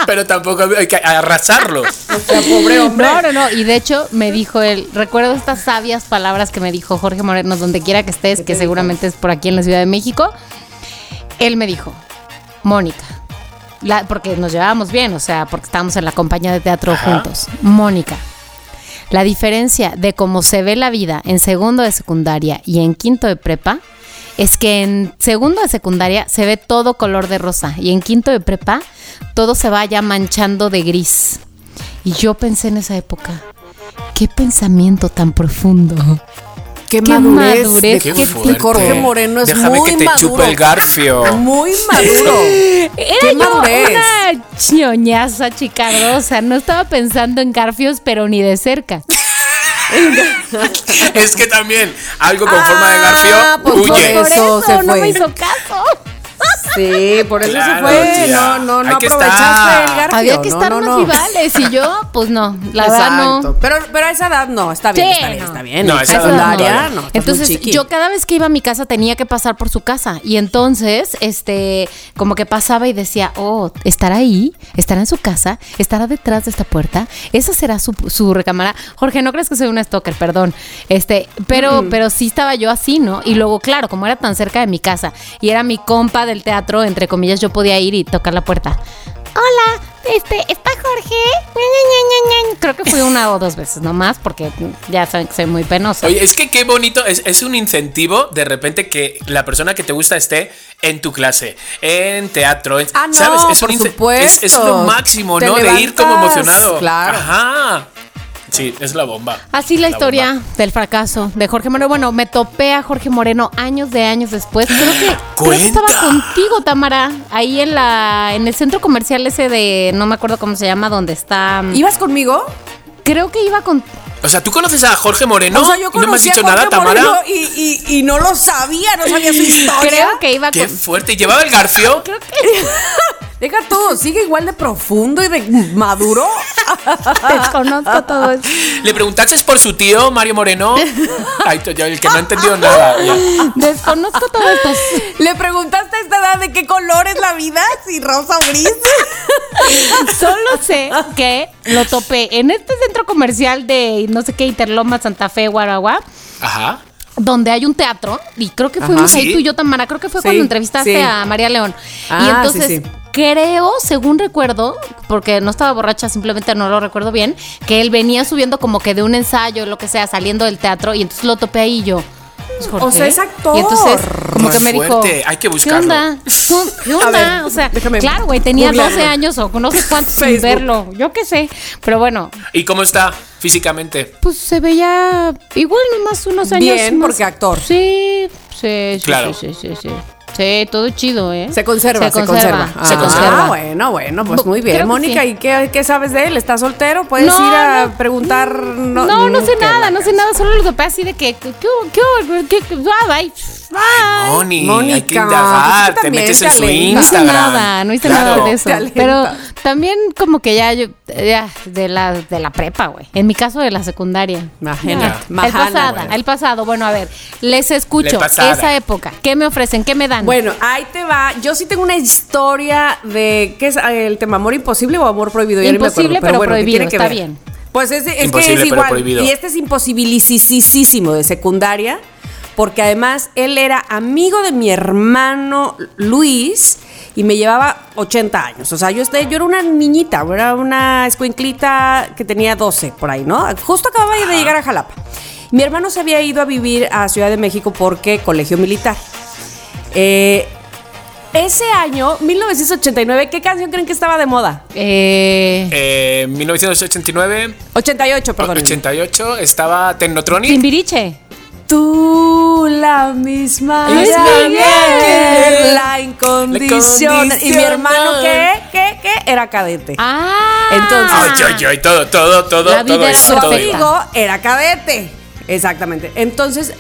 Pero tampoco hay que arrasarlo. O sea, pobre hombre. No, no, no. Y de hecho me dijo él, recuerdo estas sabias palabras que me dijo Jorge Moreno, donde quiera que estés, que seguramente es por aquí en la Ciudad de México. Él me dijo, Mónica, la- porque nos llevábamos bien, o sea, porque estábamos en la compañía de teatro Ajá. juntos. Mónica, la diferencia de cómo se ve la vida en segundo de secundaria y en quinto de prepa es que en segundo de secundaria se ve todo color de rosa y en quinto de prepa todo se va ya manchando de gris. Y yo pensé en esa época, qué pensamiento tan profundo. Qué, Qué madurez. madurez, de- qué de Jorge Moreno es Déjame muy que te maduro. chupe el garfio. Muy maduro. Era Qué yo madurez. una. O sea, no estaba pensando en Garfios, pero ni de cerca. Es que también algo con forma de Ah, garfio pues por huye. Por Eso eso, se no fue. me hizo caso. Sí, por eso Claro, se fue. tía. No, no, no Hay aprovechaste estar. el garfio. Había que estar no, más no. rivales y yo, pues no, la verdad no. Exacto. Pero, pero a esa edad no, está bien, Sí, está bien, no. está bien. No, a esa edad no. Entonces, yo cada vez que iba a mi casa tenía que pasar por su casa. Y entonces, este, como que pasaba y decía, oh, estará ahí, estará en su casa, estará detrás de esta puerta. Esa será su, su recámara. Jorge, no crees que soy una stalker, perdón. Este, pero, pero sí estaba yo así, ¿no? Y luego, claro, como era tan cerca de mi casa y era mi compa del teatro, entre comillas, yo podía ir y tocar la puerta. Hola, este, ¿está Jorge? Creo que fui una o dos veces nomás, porque ya saben que soy muy penosa. Oye, es que qué bonito, es, es un incentivo de repente que la persona que te gusta esté en tu clase, en teatro, en- Ah, no, ¿sabes? Es, por un supuesto. es, es lo máximo, ¿no? de ir como emocionado. claro. Ajá. Sí, es la bomba. Así la, La historia bomba. del fracaso de Jorge Moreno. Bueno, me topé a Jorge Moreno años de años después. Creo que, creo que estaba contigo, Tamara, ahí en la en el centro comercial ese de no me acuerdo cómo se llama, donde está. ¿Ibas conmigo? Creo que iba con O sea, ¿tú conoces a Jorge Moreno? o sea, yo ¿Y ¿No me has conocí a dicho nada, Tamara? Moreno y, y- y no lo sabía, no sabía su historia. creo que iba Qué con fuerte. ¿Llevaba el garfio? Deja tú, sigue igual de profundo y de maduro. desconozco todo eso. ¿Le preguntaste por su tío, Mario Moreno? Ay, el que no ha entendido nada. ya. Desconozco todo esto. ¿Le preguntaste a esta edad de qué color es la vida? Si rosa o gris. Solo sé que lo topé en este centro comercial de no sé qué Interloma, Santa Fe, Guaragua. Ajá. Donde hay un teatro, y creo que fuimos Ajá. ahí Sí. tú y yo, Tamara, creo que fue Sí, cuando entrevistaste sí. a María León. Ah, y entonces, sí, creo, según recuerdo, porque no estaba borracha, simplemente no lo recuerdo bien, que él venía subiendo como que de un ensayo, lo que sea, saliendo del teatro, y entonces lo topé ahí y yo. "¿Es Jorge?". O sea, es actor. Y entonces, como Qué que me dijo, fuerte, hay que buscarlo. ¿qué onda? ¿Qué- ¿Qué onda? ver, o sea, déjame claro, güey, tenía googlearlo. 12 años o no sé cuántos sin verlo, yo qué sé, pero bueno, ¿Y cómo está físicamente? pues se veía igual nomás unos años Bien, más- porque actor. Sí, sí, sí, Claro. sí, sí, sí, sí. Sí, todo chido, ¿eh? Se conserva, se, conserva. Se Ah, conserva. bueno, bueno, pues muy bien. creo Mónica. ¿y qué, qué sabes de él? ¿Está soltero? ¿Puedes No, ir a no. preguntar? No, no, sé ¿qué nada, no sé nada, solo lo topé así de que, ¿qué, qué, hubo? qué, hubo? qué, qué- ah, bye, bye. Moni, hay que Mónica, indagar. pues Te metes te en su alentas. No hice Instagram. nada, no hice Claro. nada de eso. Pero también como que ya yo, ya, de la, de la prepa, güey. En mi caso de la secundaria. Imagínate, Ya. El pasada, bueno. el pasado. Bueno, a ver, les escucho esa época. ¿Qué me ofrecen? ¿Qué me dan? Bueno, ahí te va. Yo sí tengo una historia de qué es eh, el tema amor imposible o amor prohibido. Acuerdo, Imposible, pero bueno, ¿qué prohibido, está ver? bien. Pues es, es que Imposible, es pero igual. prohibido. Y este es imposibilisísimo de secundaria, porque además él era amigo de mi hermano Luis y me llevaba 80 años. O sea, yo, este- yo era una niñita, era una escuinclita que tenía 12 por ahí, ¿no? Justo acababa de llegar a Jalapa. Mi hermano se había ido a vivir a Ciudad de México porque colegio militar. Eh, ese año, 1989, ¿qué canción creen que estaba de moda? Eh, Eh, 1989, 88, perdón. 88 estaba Technotronic. Timbiriche. Tú la misma Es la que- la incondicional. Y mi hermano, ¿qué? ¿Qué? ¿Qué? Era cadete. Ah. Entonces- Ay, ay, ay, todo, todo, todo, La vida todo era eso, todo amigo era cadete. Exactamente. Entonces,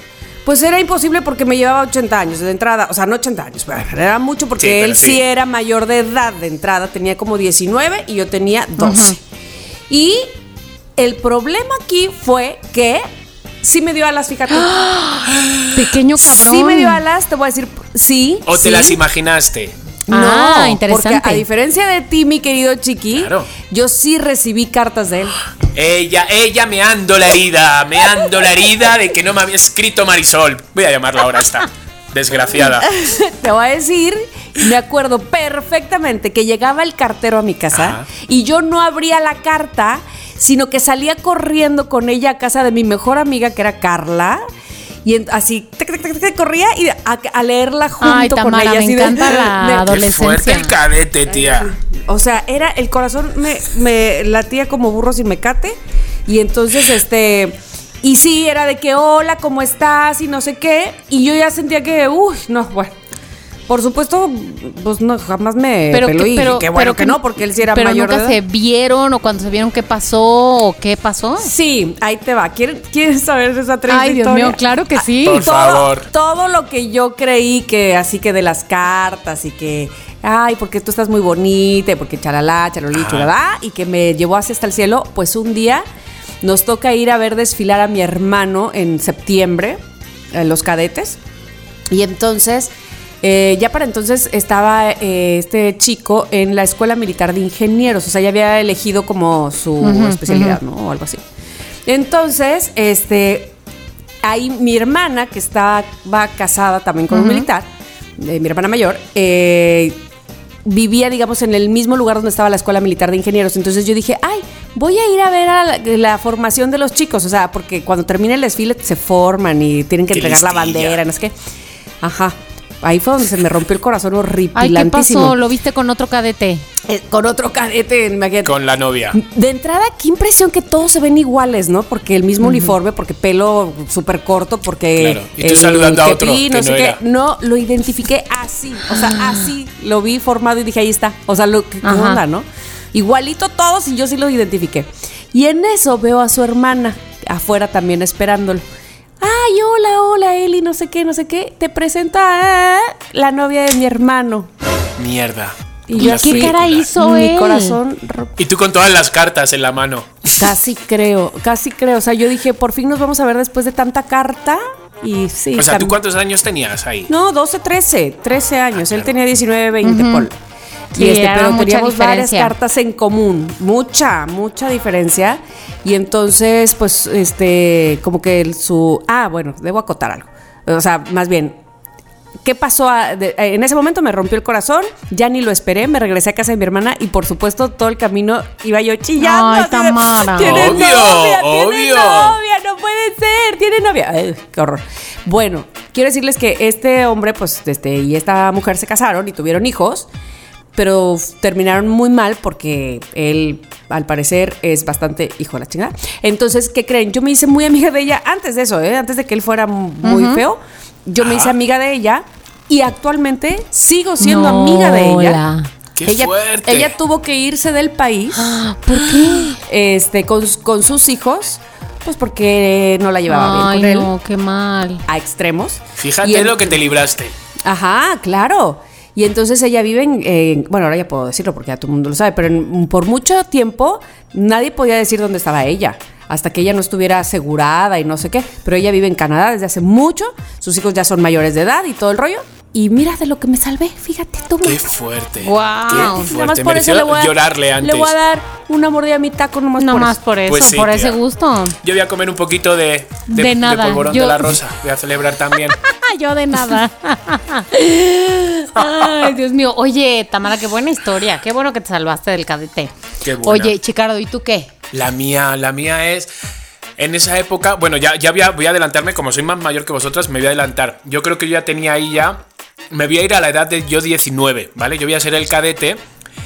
pues era imposible porque me llevaba 80 años de entrada. O sea, no 80 años, pero era mucho porque Sí, él sí. sí. era mayor de edad de entrada. Tenía como 19 y yo tenía 12. Y el problema aquí fue que sí me dio alas, fíjate. Pequeño cabrón. Sí me dio alas, te voy a decir sí. ¿O te sí. las imaginaste? No, Ah, interesante. Porque a diferencia de ti, mi querido Chiqui, Claro. yo sí recibí cartas de él. Ella, ella me ando la herida, me ando la herida de que no me había escrito Marisol. Voy a llamarla ahora esta. Desgraciada. Te voy a decir, me acuerdo perfectamente que llegaba el cartero a mi casa Ajá. y yo no abría la carta, sino que salía corriendo con ella a casa de mi mejor amiga, que era Carla. Y así, tac, tac, tac, tac, corría y a, a leerla junto Ay, con ella. me así de- la de- adolescencia. Qué fuerte el cadete, tía. O sea, era el corazón me, me latía como burro sin mecate. Y entonces, este. Y sí, era de que, hola, ¿cómo estás? Y no sé qué. Y yo ya sentía que, uy, no, bueno. Por supuesto, pues no, jamás me Pero, peló que- y pero, qué bueno pero que no, porque él sí era pero mayor de nunca edad. se vieron o cuando se vieron qué pasó o qué pasó. Sí, ahí te va. ¿Quieren, ¿quieren saber esa triste Ay, Dios mío, claro que sí. Por todo, favor. todo lo que yo creí que así que de las cartas y que, ay, porque tú estás muy bonita y porque charalá, charolí, Ajá. churabá, y que me llevó hacia hasta el cielo, pues un día nos toca ir a ver desfilar a mi hermano en septiembre, en los cadetes. Y entonces, eh, ya para entonces estaba eh, este chico en la Escuela Militar de Ingenieros, o sea, ya había elegido como su especialidad, ¿no? O algo así. Entonces, este, ahí mi hermana, que estaba casada también con un militar, eh, mi hermana mayor, eh, vivía, digamos, en el mismo lugar donde estaba la Escuela Militar de Ingenieros. Entonces yo dije, ay, voy a ir a ver a la, la formación de los chicos. O sea, porque cuando termina el desfile se forman y tienen que entregar la bandera, no sé qué. Ajá. Ahí fue donde se me rompió el corazón Ay, ¿qué horripilantísimo. pasó? ¿Lo viste con otro cadete? eh, con otro cadete, imagínate. Con la novia. De entrada, qué impresión que todos se ven iguales, ¿no? Porque el mismo uniforme, porque pelo súper corto, porque. Claro, y tú saludando a otro no que sé no qué. No, lo identifiqué así. O sea, así. Lo vi formado y dije, ahí está. O sea, lo, ¿qué qué Ajá. onda, no? Igualito todos y yo sí lo identifiqué. Y en eso veo a su hermana afuera también esperándolo. Ay, hola, hola, Eli, no sé qué, no sé qué. Te presento a la novia de mi hermano. Mierda. Y yo ¿Qué cara hizo Mi él? corazón Y tú con todas las cartas en la mano. Casi creo, casi creo. O sea, yo dije, por fin nos vamos a ver después de tanta carta. Y sí. O sea, ¿tú cuántos años tenías ahí? No, 12, 13, 13 años. Él tenía 19, 20, Paul. Sí, Y este, pero mucha teníamos varias cartas en común. Mucha, mucha diferencia. Y entonces, pues, este, como que el- su. Ah, bueno, debo acotar algo. O sea, más bien, ¿Qué pasó? a- de- en ese momento me rompió el corazón, ya ni lo esperé, me regresé a casa de mi hermana y por supuesto todo el camino iba yo chillando. Ay, Tamara. Tiene Obvio, novia, tiene novia, no puede ser, tiene novia. Ay, qué horror. Bueno, quiero decirles que este hombre, pues, este, y esta mujer se casaron y tuvieron hijos, pero terminaron muy mal porque él, al parecer, es bastante hijo de la chingada. Entonces, ¿qué creen? Yo me hice muy amiga de ella antes de eso, ¿eh? antes de que él fuera muy feo. Yo me hice amiga de ella y actualmente sigo siendo No, amiga de ella. la- ¡Qué ella, fuerte! ella tuvo que irse del país ¿Por qué? este, con, con sus hijos, pues porque no la llevaba Ay, bien con él. no, qué mal. A extremos. Fíjate lo que te libraste. Ajá, claro. Y entonces ella vive en, en- bueno, ahora ya puedo decirlo porque ya todo el mundo lo sabe, pero en- por mucho tiempo nadie podía decir dónde estaba ella, hasta que ella no estuviera asegurada y no sé qué. Pero ella vive en Canadá desde hace mucho, sus hijos ya son mayores de edad y todo el rollo. Y mira de lo que me salvé, fíjate tú. ¡Qué fuerte! Guau. ¡Qué fuerte! Nada más por Mereció eso le voy, a, llorarle antes. le voy a dar una mordida a mi taco nomás No por más eso. por eso, Pues sí, por ese gusto. Yo voy a comer un poquito de, de, De nada, polvorón yo- de la rosa. Voy a celebrar también. Yo de nada. Ay, Dios mío. Oye, Tamara, qué buena historia. Qué bueno que te salvaste del cadete. Qué buena. Oye, Chicardo, ¿y tú qué? La mía, la mía es. En esa época, bueno, ya, ya voy, a, voy a adelantarme, como soy más mayor que vosotras, me voy a adelantar. Yo creo que yo ya tenía ahí ya. Me voy a ir a la edad de yo 19, ¿vale? Yo voy a ser el cadete.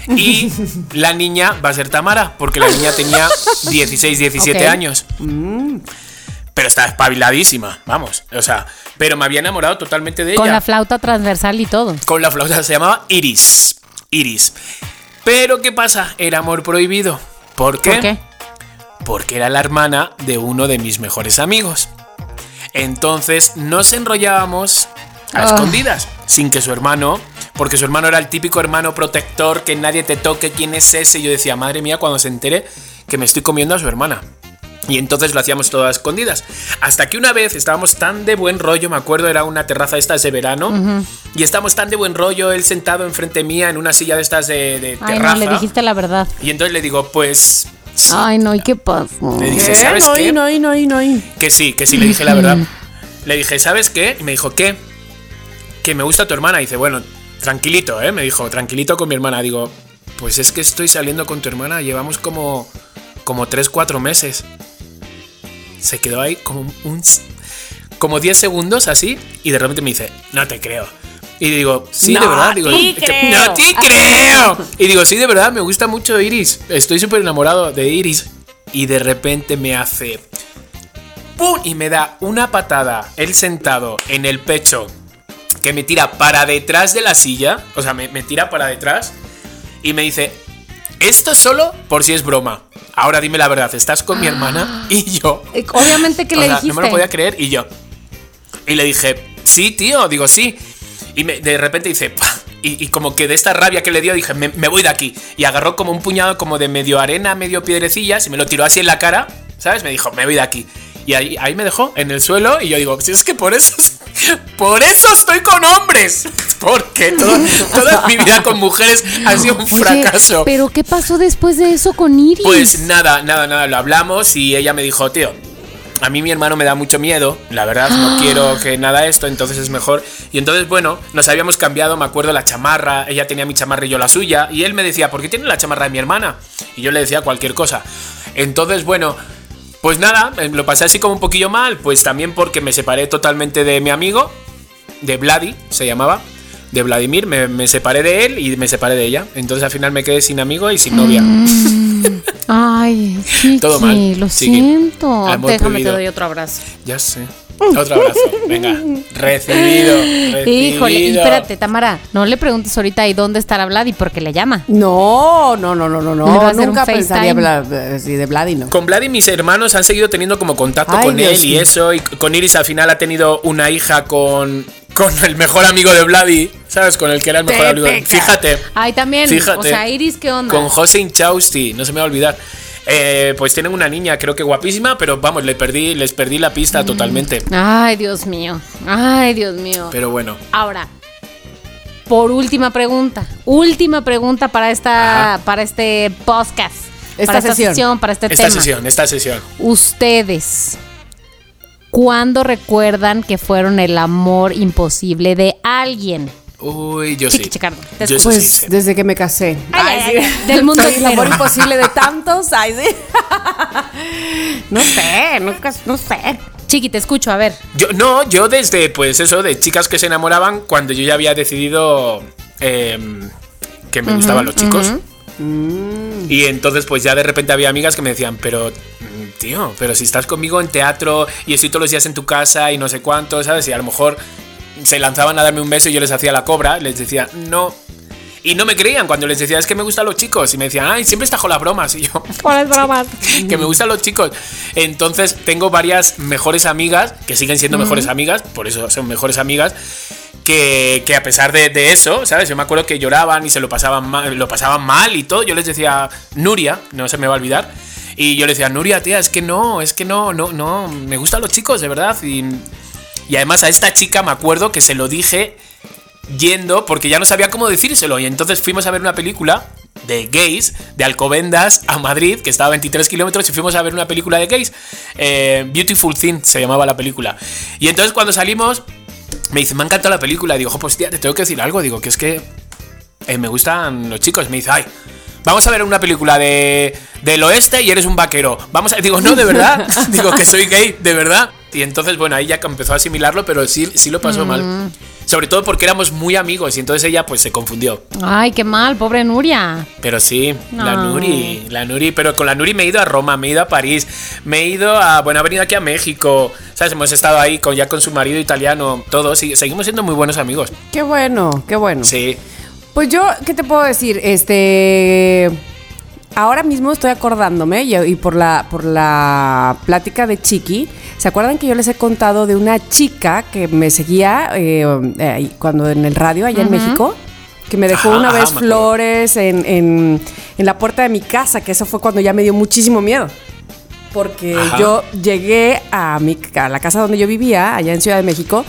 Y la niña va a ser Tamara, porque la niña tenía 16, 17 Ok. años. Pero está espabiladísima, vamos. O sea, pero me había enamorado totalmente de Con ella. la flauta transversal y todo. Con la flauta se llamaba Iris. Iris. Pero ¿qué pasa? Era amor prohibido. ¿Por qué? ¿Por qué? Porque era la hermana de uno de mis mejores amigos. Entonces nos enrollábamos a Ah. escondidas, sin que su hermano, porque su hermano era el típico hermano protector, que nadie te toque, quién es ese. Y yo decía, madre mía, cuando se entere que me estoy comiendo a su hermana. Y entonces lo hacíamos todo a escondidas. Hasta que una vez estábamos tan de buen rollo, me acuerdo, era una terraza estas de verano. Y estábamos tan de buen rollo, él sentado enfrente mía en una silla de estas de, de Ay, terraza. no, le dijiste la verdad. Y entonces le digo, pues. sí. Ay, no, ¿y qué pasó? Le dije, Eh, ¿sabes no, qué? no, no, no, Que sí, que sí, le dije la verdad. Le dije, ¿sabes qué? Y me dijo, ¿qué? Que me gusta tu hermana. Y dice, bueno, tranquilito, ¿eh? Me dijo, tranquilito con mi hermana. Digo, pues es que estoy saliendo con tu hermana. Llevamos como, como 3, 4 meses. Se quedó ahí como un... Como 10 segundos así. Y de repente me dice, no te creo. Y digo, sí, de No verdad. Digo, te creo. no te creo. Y digo, sí, de verdad, me gusta mucho Iris. Estoy súper enamorado de Iris. Y de repente me hace... ¡Pum! Y me da una patada, él sentado en el pecho, que me tira para detrás de la silla, o sea, me, me tira para detrás, y me dice, esto es solo por si es broma. Ahora dime la verdad, ¿estás con mi hermana? Y yo... Eh, Obviamente que le sea, dijiste. No me lo podía creer, y yo... Y le dije, sí, tío, digo, sí. Y me- de repente dice, y, y como que de esta rabia que le dio, dije, me, me voy de aquí. Y agarró como un puñado como de medio arena, medio piedrecillas, y me lo tiró así en la cara, ¿sabes? Me dijo, me voy de aquí. Y ahí, ahí me dejó en el suelo, y yo digo, si es que por eso, por eso estoy con hombres. Porque todo- toda mi vida con mujeres ha sido un Oye, fracaso. Pero ¿qué pasó después de eso con Iris? Pues nada, nada, nada, lo hablamos y ella me dijo, tío, a mí mi hermano me da mucho miedo, la verdad, no quiero que nada esto, entonces es mejor. Y entonces, bueno, nos habíamos cambiado, me acuerdo, la chamarra, ella tenía mi chamarra y yo la suya, y él me decía, ¿por qué tiene la chamarra de mi hermana? Y yo le decía cualquier cosa. Entonces, bueno, pues nada, lo pasé así como un poquillo mal, pues también porque me separé totalmente de mi amigo, de Vladi, se llamaba. de Vladimir, me, me separé de él y me separé de ella. Entonces al final me quedé sin amigo y sin novia. Ay, Chiqui, Todo mal, lo siento. Amor Déjame prohibido. te doy otro abrazo. Ya sé. Otro abrazo. Venga. Recibido. recibido. Híjole, y espérate, Tamara, no le preguntes ahorita ahí dónde estará Vlad y por qué le llama. No, no, no, no, no, no. Nunca un pensaría así de Vlad y no. Con Vlad y mis hermanos han seguido teniendo como contacto Ay, con Dios él y eso. Y con Iris al final ha tenido una hija con, con el mejor amigo de Vladi, ¿sabes? Con el que era el mejor Te amigo. Fíjate. Ay, también. Fíjate. O sea, Iris, ¿qué onda? Con José Inchausti, no se me va a olvidar. Eh, pues tienen una niña, creo que guapísima, pero vamos, le perdí, les perdí la pista Mm. totalmente. Ay, Dios mío. Ay, Dios mío. Pero bueno. Ahora, por última pregunta. Última pregunta para esta, Ajá. para este podcast. Esta para esta sesión. sesión, para este Esta tema. sesión, esta sesión. Ustedes, ¿cuándo recuerdan que fueron el amor imposible de alguien? Uy, yo Chiqui sí. Chicardo, Yo Pues sí desde que me casé. Ay, ay, sí. ay, del mundo Soy el entero. amor imposible de tantos. Ay, sí. No sé, nunca, no sé. Chiqui, te escucho, a ver. Yo, no, yo desde, pues eso, de chicas que se enamoraban cuando yo ya había decidido em, que me gustaban los chicos. Y entonces, pues ya de repente había amigas que me decían, pero, mm, tío, pero si estás conmigo en teatro y estoy todos los días en tu casa y no sé cuánto, ¿sabes? Y a lo mejor se lanzaban a darme un beso y yo les hacía la cobra, les decía, no. Y no me creían cuando les decía, es que me gustan los chicos. Y me decían, ay, siempre está con las bromas. Y yo, ¿Cuáles bromas? que me gustan los chicos. Entonces tengo varias mejores amigas, que siguen siendo mejores amigas, por eso son mejores amigas, que, que a pesar de, de eso, ¿sabes? Yo me acuerdo que lloraban y se lo pasaban mal, lo pasaban mal y todo. Yo les decía, Nuria, no se me va a olvidar. Y yo le decía, Nuria, tía, es que no, es que no, no, no, me gustan los chicos, de verdad. Y, y además a esta chica me acuerdo que se lo dije yendo porque ya no sabía cómo decírselo. Y entonces fuimos a ver una película de gays de Alcobendas a Madrid, que estaba a 23 kilómetros, y fuimos a ver una película de gays. Eh, Beautiful Thing se llamaba la película. Y entonces cuando salimos, me dice, me ha encantado la película. Digo, "Jo, pues tía, te tengo que decir algo. Digo, que es que eh, me gustan los chicos. Me dice, ay. Vamos a ver una película de, del oeste y eres un vaquero. Vamos a. Digo, no, de verdad. Digo que soy gay, de verdad. Y entonces, bueno, ahí ya empezó a asimilarlo, pero sí, sí lo pasó mal. Sobre todo porque éramos muy amigos y entonces ella pues se confundió. Ay, qué mal, pobre Nuria. Pero sí, la. Nuri, la Nuri, pero con la Nuri me he ido a Roma, me he ido a París, me he ido a, bueno, ha venido aquí a México, ¿sabes? Hemos estado ahí con, ya con su marido italiano, todos, y seguimos siendo muy buenos amigos. Qué bueno, qué bueno. Sí. Pues yo, ¿qué te puedo decir? Este. Ahora mismo estoy acordándome y, y por la por la plática de Chiqui, ¿se acuerdan que yo les he contado de una chica que me seguía eh, eh, cuando en el radio allá en México? Que me dejó Ajá, una ajá, vez flores en, en- en la puerta de mi casa, que eso fue cuando ya me dio muchísimo miedo. Porque Ajá. yo llegué a, mi, a la casa donde yo vivía, allá en Ciudad de México,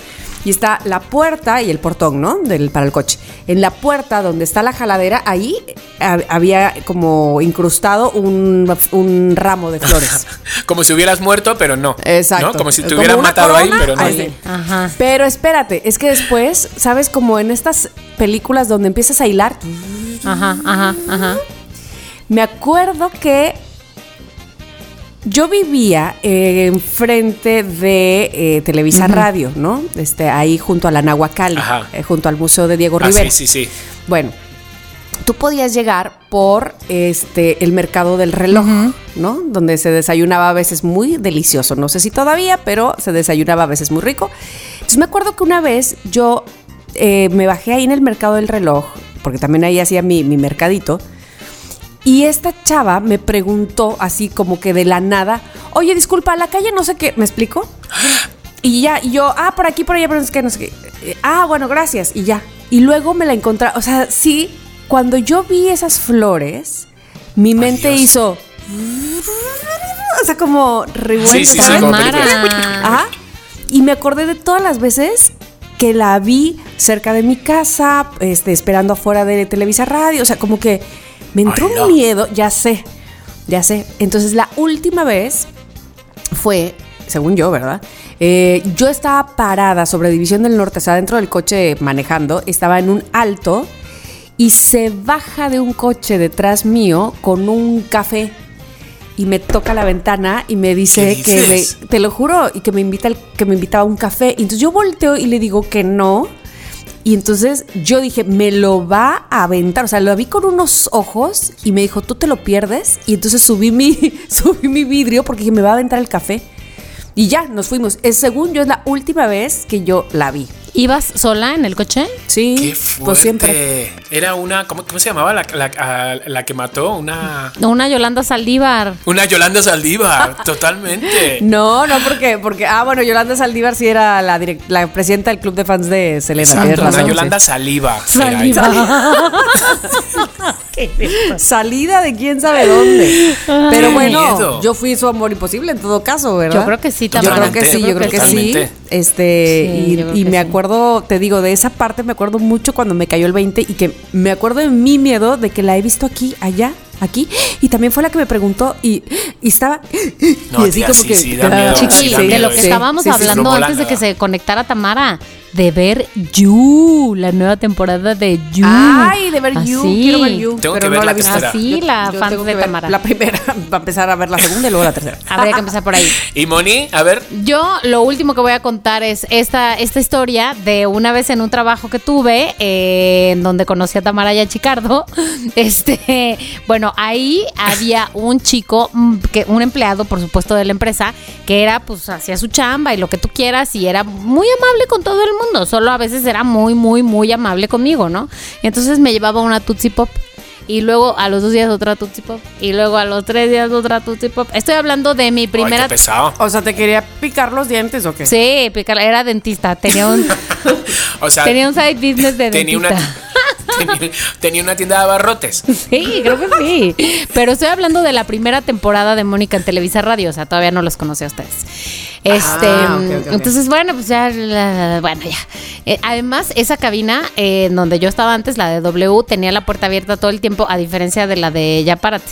y está la puerta y el portón, ¿no? Del, para el coche. En la puerta donde está la jaladera, ahí ha- había como incrustado un, un ramo de flores. Como si hubieras muerto, pero no. Exacto. ¿no? Como si te Como hubieran matado ahí, pero no. ahí. Ajá. Pero espérate, es que después, ¿sabes? Como en estas películas donde empiezas a hilar, Ajá, ajá, ajá. Me acuerdo que yo vivía eh, enfrente de eh, Televisa Radio, ¿no? Este, ahí junto a la Nahuacali, Ajá. eh, junto al Museo de Diego Ah, Rivera. sí, sí, sí. Bueno, tú podías llegar por este el mercado del reloj, ¿no? Donde se desayunaba a veces muy delicioso. No sé si todavía, pero se desayunaba a veces muy rico. Entonces me acuerdo que una vez yo eh, me bajé ahí en el mercado del reloj, porque también ahí hacía mi, mi mercadito. Y esta chava me preguntó así como que de la nada, oye, disculpa, la calle no sé qué, ¿me explico? Y ya, y yo, ah, por aquí, por allá, pero no sé qué, no sé qué. Eh, Ah, bueno, gracias, y ya. Y luego me la encontré, o sea, sí, cuando yo vi esas flores, mi mente Dios. hizo... O sea, como. Ajá. Y me acordé de todas las veces que la vi cerca de mi casa, este, esperando afuera de Televisa Radio. O sea, como que me entró un miedo, ya sé, ya sé. Entonces, la última vez fue, según yo, ¿verdad? Eh, yo estaba parada sobre División del Norte, o sea, dentro del coche manejando, estaba en un alto y se baja de un coche detrás mío con un café y me toca la ventana y me dice ¿Qué que me, te lo juro y que me invita al- que me invitaba a un café y entonces yo volteo y le digo que no Y entonces yo dije, me lo va a aventar. O sea, lo vi con unos ojos y me dijo, tú te lo pierdes. Y entonces subí mi, subí mi vidrio porque dije, me va a aventar el café. Y ya, nos fuimos. Es, según yo, es la última vez que yo la vi. ¿Ibas sola en el coche? Sí, Qué fuerte. pues siempre. Era una. ¿Cómo, cómo se llamaba la, la- a- la que mató? Una. Una Yolanda Saldívar. Una Yolanda Saldívar, totalmente. No, no, porque, porque, ah, bueno, Yolanda Saldívar sí era la, direc- la presidenta del club de fans de Selena. Exacto, una razón, sí. Yolanda Saliva. ella. Salida de quién sabe dónde. Pero bueno, yo fui su amor imposible en todo caso, ¿verdad? Yo creo que sí, Yo creo también. que sí, yo creo que sí. Este, Sí, y, yo creo y que me sí. Acuerdo, te digo, de esa parte me acuerdo mucho cuando me cayó el 20 y que me acuerdo de mi miedo de que la he visto aquí, allá, aquí. Y también fue la que me preguntó y, y estaba. No, y así tía, como sí, que. sí, da miedo, Chiqui, sí, da de lo que estábamos hablando antes de que se conectara Tamara, de ver You, la nueva temporada de You. Ay, de ver You, Así. quiero ver You. Tengo pero que ver no la visto. tercera. Así, la Yo fan de Tamara. La primera, va a empezar a ver la segunda y luego la tercera. Habría que empezar por ahí. Y Moni, a ver. Yo lo último que voy a contar es esta, esta historia de una vez en un trabajo que tuve, eh, en donde conocí a Tamara y a Chicardo. Este, bueno, ahí había un chico, mm, que, un empleado, por supuesto, de la empresa, que era, pues, hacía su chamba y lo que tú quieras, y era muy amable con todo el mundo. Solo a veces era muy, muy, muy amable conmigo, ¿no? Entonces me llevaba una Tootsie Pop. Y luego a los dos días otra Tootsie Pop. Y luego a los tres días otra Tootsie Pop. Estoy hablando de mi Ay, primera qué pesado. O sea, ¿te quería picar los dientes o qué? Sí, picar- era dentista, tenía un, O sea, tenía un side business de tenía una, dentista. tenía, tenía una tienda de abarrotes. Sí, creo que sí. Pero estoy hablando de la primera temporada de Mónica en Televisa Radio, o sea, todavía no los conocí a ustedes. Este, Ah, entonces bueno, pues ya, bueno, ya. Eh, además, esa cabina eh, en donde yo estaba antes, la de W, tenía la puerta abierta todo el tiempo, a diferencia de la de Ya Párate,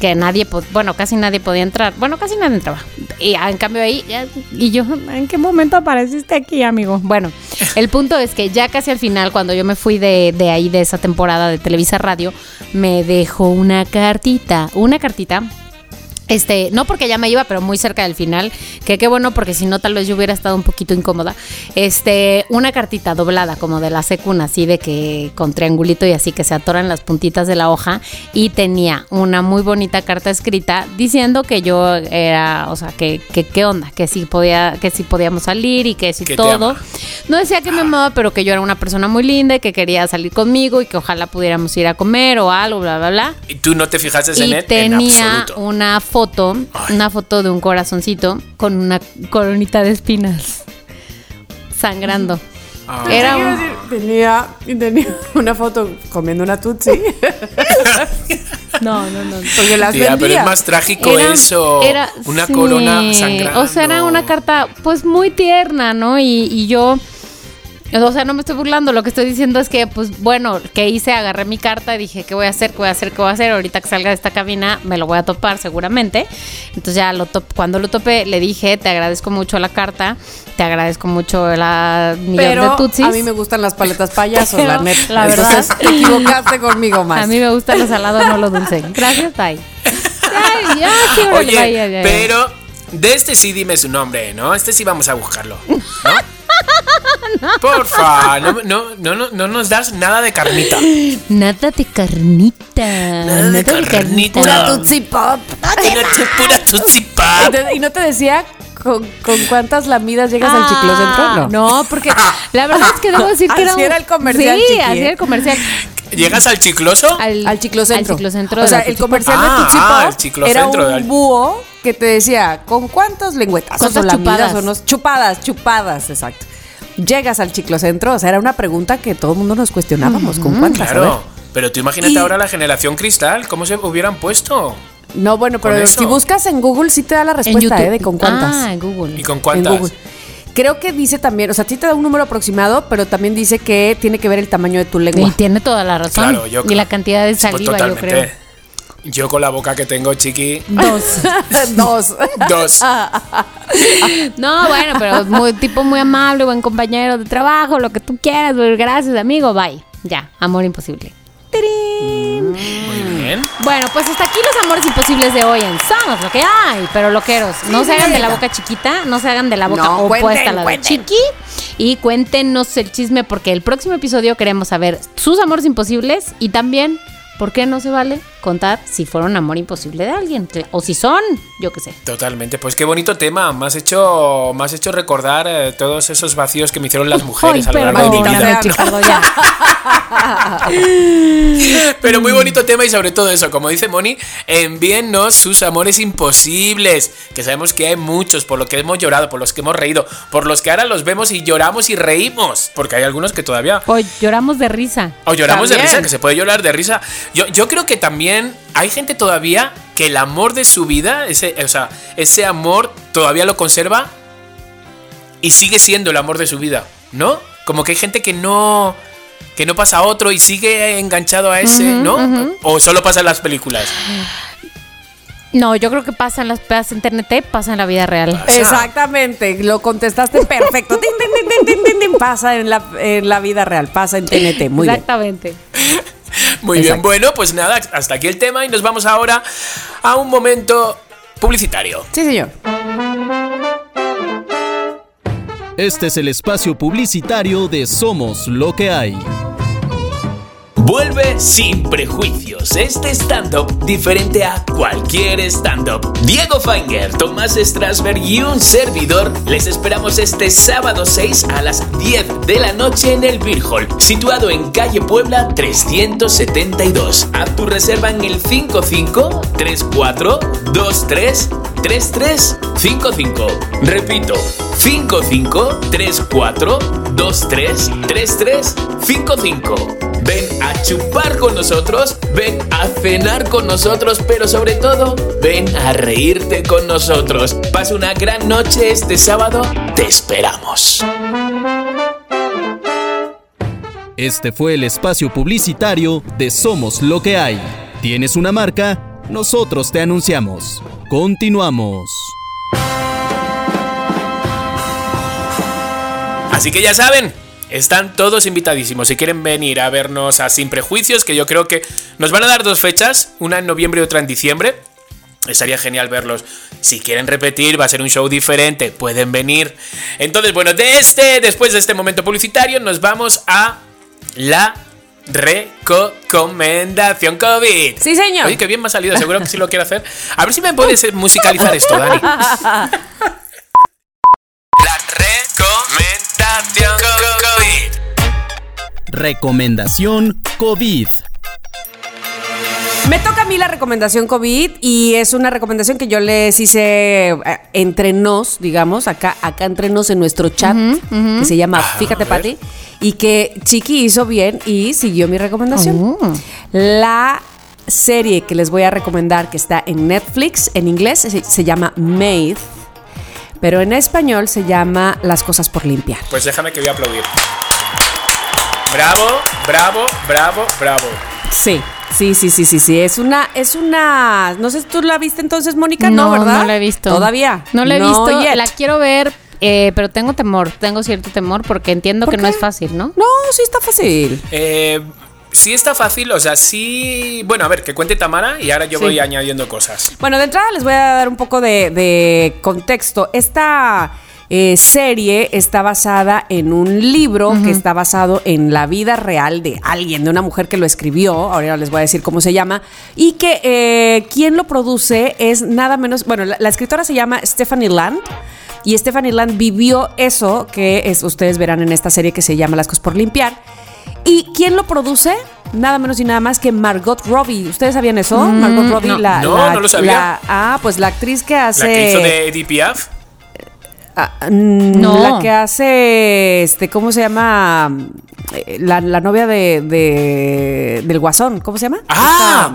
que nadie, bueno, casi nadie podía entrar. Bueno, casi nadie entraba. Y ah, en cambio ahí, ya- y yo, ¿en qué momento apareciste aquí, amigo? Bueno, el punto es que ya casi al final, cuando yo me fui de, de ahí, de esa temporada de Televisa Radio, me dejó una cartita, una cartita este, no porque ya me iba, pero muy cerca del final, que qué bueno porque si no tal vez yo hubiera estado un poquito incómoda. Este, una cartita doblada como de la secuna, así de que con triangulito y así que se atoran las puntitas de la hoja y tenía una muy bonita carta escrita diciendo que yo era, o sea, que que qué onda, que sí podía que sí podíamos salir y que te todo. No decía que me amaba, pero que yo era una persona muy linda y que quería salir conmigo y que ojalá pudiéramos ir a comer o algo, bla bla bla Y tú no te fijaste en y él en tenía absoluto. una foto, una foto de un corazoncito con una coronita de espinas sangrando. Ah. Era un- Tenía, tenía una foto comiendo una tutsi. no, no, no. Porque las Tía, pero es más trágico Era- eso. era- una sí. corona sangrando. O sea, era una carta pues muy tierna, ¿no? Y, y yo, o sea, no me estoy burlando, lo que estoy diciendo es que, pues bueno, que hice, agarré mi carta y dije, ¿qué voy a hacer? ¿Qué voy a hacer? ¿Qué voy a hacer? Ahorita que salga de esta cabina me lo voy a topar seguramente. Entonces ya lo top, cuando lo topé le dije, te agradezco mucho la carta, te agradezco mucho la millón Pero de tutsis. a mí me gustan las paletas payaso, Pero, la neta. la verdad. Entonces, te equivocaste conmigo más. A mí me gusta lo salado, no lo dulce. Gracias, bye. Ay, ya, sí, órale, Oye, bye, ya, ya, ya. pero de este sí dime su nombre, ¿no? Este sí vamos a buscarlo. ¿no? Porfa, no, no, no, no, no nos das nada de carnita. Nada de carnita. Nada de carnita. Pura tutsi pop. Pura, pura Tootsie ¿Y, Pop. y no te decía con, con cuántas lamidas llegas al chiclocentro? Ah, No, porque la verdad es que debo decir que era Así un- era el comercial, Sí, chiqui, así era el comercial. ¿Llegas al chicloso? Al chiclocentro. Al chiclocentro O de sea, el Tootsie comercial Ah, de Tutsi ah, era un búho que te decía, ¿con cuántos lengüetazos ¿Cuántas o lamidas chupadas? o no? Chupadas, chupadas, exacto. Llegas al chiclocentro, o sea, era una pregunta que todo el mundo nos cuestionábamos, ¿con cuántas? A. Claro. Pero tú imagínate Y- ahora la generación cristal, ¿cómo se hubieran puesto? No, bueno, pero si buscas en Google sí te da la En respuesta, YouTube. ¿eh? De con cuántas. Ah, en Google. ¿Y con en cuántas? Google. Creo que dice también, o sea, sí te da un número aproximado, pero también dice que tiene que ver el tamaño de tu Y lengua. tiene toda la razón. Claro, yo y la cantidad de Pues saliva, yo creo. Yo con la boca que tengo, chiqui. Dos. Dos. Dos. No, bueno, pero muy, tipo muy amable, buen compañero de trabajo, lo que tú quieras. pues, Gracias, amigo. Bye. Ya, amor imposible. ¡Tirín! Muy bien. Bueno, pues hasta aquí los amores imposibles de hoy en Somos lo que hay. Pero loqueros, no se hagan de la boca chiquita, no se hagan de la boca No, opuesta cuenten, a la de cuenten. Chiqui. y cuéntenos el chisme porque el próximo episodio queremos saber sus amores imposibles y también por qué no se vale contar si fueron amor imposible de alguien o si son, yo qué sé. Totalmente, pues qué bonito tema. Me has hecho, me has hecho recordar eh, todos esos vacíos que me hicieron las mujeres Ay, a lo largo de mi vida. Ricardo, ya. Pero muy bonito tema y sobre todo eso, como dice Moni, envíennos sus amores imposibles, que sabemos que hay muchos, por lo que hemos llorado, por los que hemos reído, por los que ahora los vemos y lloramos y reímos, porque hay algunos que todavía... O lloramos de risa. O lloramos de También. risa, que se puede llorar de risa. Yo, yo creo que también hay gente todavía que el amor de su vida, ese, o sea, ese amor todavía lo conserva y sigue siendo el amor de su vida, ¿no? Como que hay gente que no que no pasa a otro y sigue enganchado a ese, ¿no? O solo pasa en las películas. No, yo creo que pasa en las pasa en internet, pasa en la vida real. Exactamente, lo contestaste perfecto. Tin, tin, tin. Pasa en la, en la vida real, pasa en TNT. Muy bien. Exactamente. Muy bien, bueno, pues nada, hasta aquí el tema y nos vamos ahora a un momento publicitario. Sí, señor. Este es el espacio publicitario de Somos lo que hay. Vuelve sin prejuicios, este stand-up diferente a cualquier stand-up. Diego Fanger, Tomás Strasberg y un servidor les esperamos este sábado 6 a las 10 de la noche en el Beer Hall, situado en calle Puebla 372. Haz tu reserva en el 55 34 23 33 55. Repito, 55 34 23 33 55. Ven a chupar con nosotros, ven a cenar con nosotros, pero sobre todo, ven a reírte con nosotros. Pasa una gran noche este sábado, te esperamos. Este fue el espacio publicitario de Somos lo que hay. ¿Tienes una marca? Nosotros te anunciamos. Continuamos. Así que ya saben, están todos invitadísimos. Si quieren venir a vernos a Sin Prejuicios, que yo creo que nos van a dar dos fechas, una en noviembre y otra en diciembre. Estaría genial verlos. Si quieren repetir, va a ser un show diferente. Pueden venir. Entonces, bueno, de este, después de este momento publicitario, nos vamos a la recomendación COVID. Sí, señor. Oye, qué bien me ha salido. Seguro que sí lo quiero hacer. A ver si me puedes musicalizar esto, Dani. Recomendación COVID. Me toca a mí la recomendación COVID y es una recomendación que yo les hice eh, entre nos, digamos, acá, acá entre nos en nuestro chat, que se llama Fíjate a ver. Pati, y que Chiqui hizo bien y siguió mi recomendación. Oh. La serie que les voy a recomendar que está en Netflix, en inglés se, se llama Made, pero en español se llama Las cosas por limpiar. Pues déjame que voy a aplaudir. Bravo, bravo, bravo, bravo. Sí, sí, sí, sí, sí, sí. Es una, es una. No sé si tú la viste entonces, Mónica, ¿no, verdad? No la he visto. Todavía. No la he visto. yet. La quiero ver, eh, pero tengo temor. Tengo cierto temor porque entiendo ¿Por que no es fácil, ¿no? No, sí está fácil. Eh, sí está fácil, o sea, sí... Bueno, a ver, que cuente Tamara y ahora yo Sí. voy añadiendo cosas. Bueno, de entrada les voy a dar un poco de, de contexto. Esta eh, serie está basada en un libro que está basado en la vida real de alguien, de una mujer que lo escribió. Ahora les voy a decir cómo se llama. Y que eh, quien lo produce es nada menos. Bueno, la, la escritora se llama Stephanie Land. Y Stephanie Land vivió eso que es, ustedes verán en esta serie que se llama Las cosas por limpiar. ¿Y quién lo produce? Nada menos y nada más que Margot Robbie. ¿Ustedes sabían eso? Margot Robbie, no. la, No, la- no lo sabía. la- ah, pues la actriz que hace. La que hizo de Edith Piaf. Ah, mm, No. La que hace, este, ¿cómo se llama? Eh, La, la novia de, de- del Guasón, ¿cómo se llama? ¡Ah!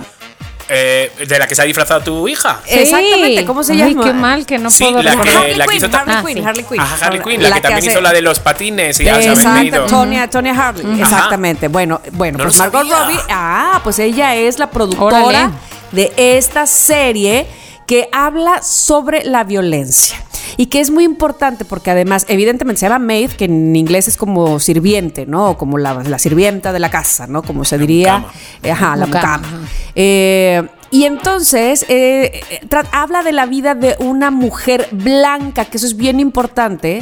Eh, de la que se ha disfrazado tu hija. Exactamente, ¿cómo se Ay, llama? qué mal que no Sí, puedo la que- recordar. Harley la que hizo Harley Ah, Quinn, sí. Harley Quinn. Ajá, Harley Quinn, la, que, también hace- hizo la de los patines y ya. Tonya, Tonya Harley, exactamente. Bueno, bueno, No pues Margot sabía. Robbie, ah, pues ella es la productora Órale. de esta serie que habla sobre la violencia. Y que es muy importante porque además, evidentemente, se llama maid, que en inglés es como sirviente, ¿no? O como la, la sirvienta de la casa, ¿no? Como se diría. mucama. Eh, Ajá, la Mucama. Eh, y entonces eh, habla de la vida de una mujer blanca, que eso es bien importante,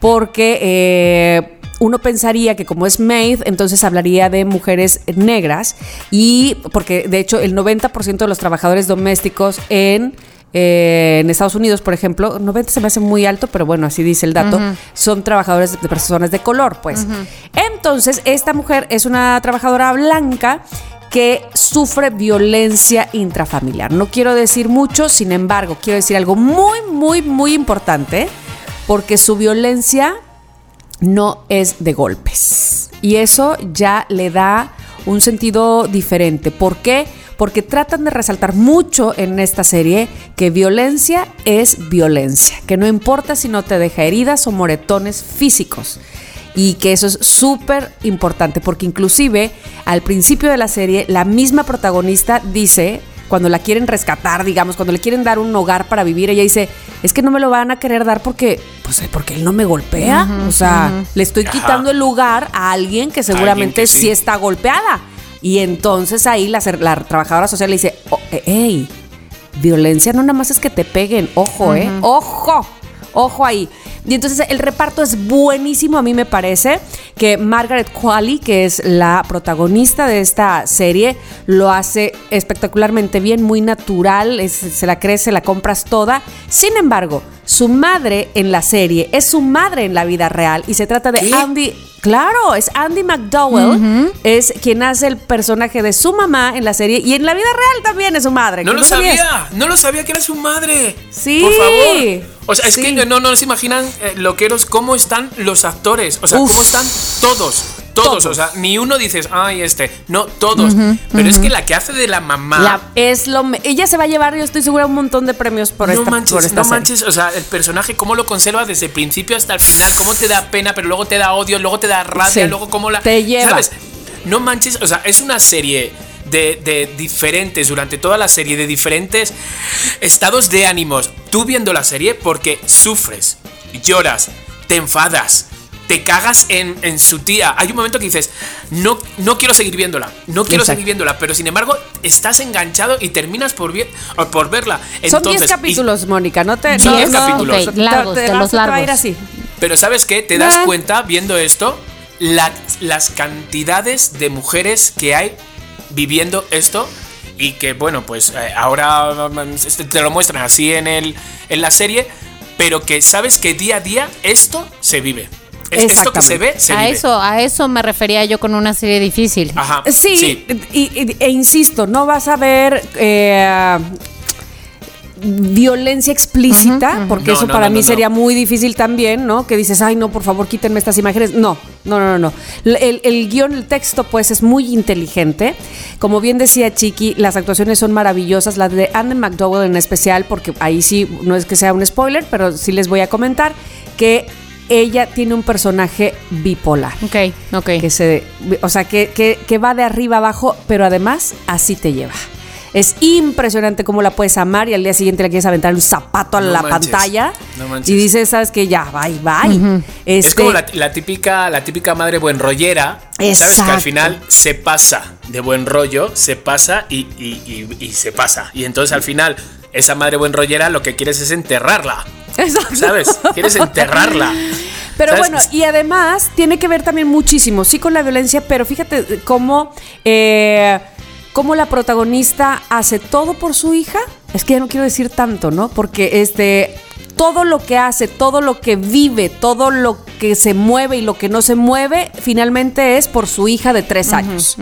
porque eh, uno pensaría que como es Maid, entonces hablaría de mujeres negras y porque de hecho el 90% de los trabajadores domésticos en eh, en Estados Unidos, por ejemplo, 90 se me hace muy alto, pero bueno, así dice el dato, son trabajadores de personas de color, pues. Entonces, esta mujer es una trabajadora blanca que sufre violencia intrafamiliar. No quiero decir mucho, sin embargo, quiero decir algo muy, muy, muy importante, porque su violencia no es de golpes. Y eso ya le da un sentido diferente. ¿Por qué? Porque tratan de resaltar mucho en esta serie que violencia es violencia, que no importa si no te deja heridas o moretones físicos. Y que eso es súper importante, porque inclusive al principio de la serie la misma protagonista dice, cuando la quieren rescatar, digamos, cuando le quieren dar un hogar para vivir, ella dice, es que no me lo van a querer dar porque, pues, eh, porque él no me golpea. o sea, le estoy Ajá. quitando el lugar a alguien que seguramente que sí. sí está golpeada. Y entonces ahí la, la trabajadora social le dice, oh, eh, hey, violencia no nada más es que te peguen, ojo, ¿eh? Ojo, ojo ahí. Y entonces el reparto es buenísimo, a mí me parece que Margaret Qualley, que es la protagonista de esta serie, lo hace espectacularmente bien, muy natural, es- se la crees, se la compras toda. Sin embargo, su madre en la serie es su madre en la vida real y se trata de ¿Qué? Andy. Claro, es Andy McDowell, es quien hace el personaje de su mamá en la serie y en la vida real también es su madre. No ¿que lo sabías? sabía, no lo sabía que era su madre. Sí. Por favor. O sea, es Sí. que no, no se imaginan, eh, loqueros, cómo están los actores. O sea, Uf. cómo están todos. Todos, Todos. o sea, ni uno dices, ay, este, no, todos. Pero es que la que hace de la mamá. La- es lo ella se va a llevar, yo estoy segura, un montón de premios por no esta, manches, por esta no serie. manches, o sea, el personaje cómo lo conserva desde el principio hasta el final, cómo te da pena, pero luego te da odio, luego te da rabia, Sí. luego cómo la Te lleva. ¿sabes? No manches, o sea, es una serie de, de diferentes durante toda la serie de diferentes estados de ánimos. Tú viendo la serie porque sufres, lloras, te enfadas. Te cagas en, en su tía. Hay un momento que dices, no, no quiero seguir viéndola, no quiero Exacto. seguir viéndola, pero sin embargo estás enganchado y terminas por, vi- por verla. Son 10 Entonces, y- capítulos, Mónica, no te... Son no, 10 no, capítulos. Largos, te de los largos. así. Pero ¿sabes qué? Te das Nah. cuenta viendo esto, la- las cantidades de mujeres que hay viviendo esto y que, bueno, pues eh, ahora mm, este, te lo muestran así en, el, en la serie, pero que sabes que día a día esto se vive. Es- esto que se ve, se a vive. eso, a eso me refería yo con una serie difícil. Ajá. Sí, y- y- e insisto, no vas a ver eh, violencia explícita, porque No, eso no, para no, mí no, sería no. muy difícil también, ¿no? Que dices, ay, no, por favor, quítenme estas imágenes. No, no, no, no. no. El, el guion, el texto, pues, es muy inteligente. Como bien decía Chiqui, las actuaciones son maravillosas, las de Anne McDowell en especial, porque ahí sí, no es que sea un spoiler, pero sí les voy a comentar que ella tiene un personaje bipolar Ok, ok. que se, o sea, que, que- que va de arriba abajo, pero además así te lleva. Es impresionante cómo la puedes amar y al día siguiente le quieres aventar un zapato a No la manches, pantalla no manches. y dices, sabes que ya, bye, bye. Es Este, como la, la típica, la típica madre buen rollera, ¿sabes? Que al final se pasa de buen rollo, se pasa y, y- y- y se pasa. Y entonces al final, esa madre buen rollera lo que quieres es enterrarla. Exacto. ¿Sabes? Quieres enterrarla. Pero ¿Sabes? bueno, y además tiene que ver también muchísimo, sí, con la violencia, pero fíjate cómo, eh, cómo la protagonista hace todo por su hija. Es que ya no quiero decir tanto, ¿no? Porque este. Todo lo que hace, todo lo que vive, todo lo que se mueve y lo que no se mueve, finalmente es por su hija de tres años.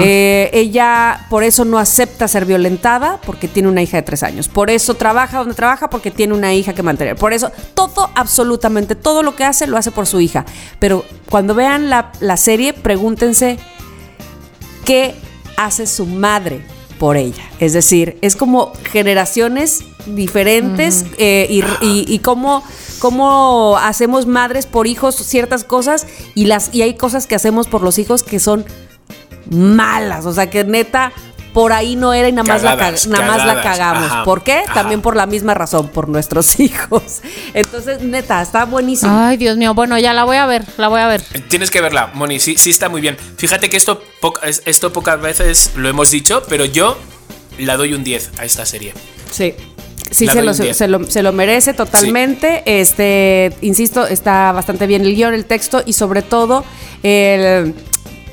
Eh, ella por eso no acepta ser violentada porque tiene una hija de tres años. Por eso trabaja donde trabaja porque tiene una hija que mantener. Por eso todo, absolutamente todo lo que hace lo hace por su hija. Pero cuando vean la, la serie, pregúntense qué hace su madre por ella. Es decir, es como generaciones diferentes eh, y, y- y cómo, cómo hacemos madres por hijos ciertas cosas y, las, y hay cosas que hacemos por los hijos que son malas. O sea, que neta, por ahí no era y nada más, la, Cagadas, nada más la cagamos. ajá, ¿Por qué? ajá. También por la misma razón, por nuestros hijos. Entonces, neta, está buenísimo. Ay, Dios mío. Bueno, ya la voy a ver, la voy a ver. Tienes que verla, Moni, sí, sí está muy bien. Fíjate que esto, poca- esto pocas veces lo hemos dicho, pero yo la doy un 10 a esta serie. Sí. Sí, se lo, un 10. se, lo, se lo merece totalmente. Este, insisto, está bastante bien el guion, el texto y sobre todo el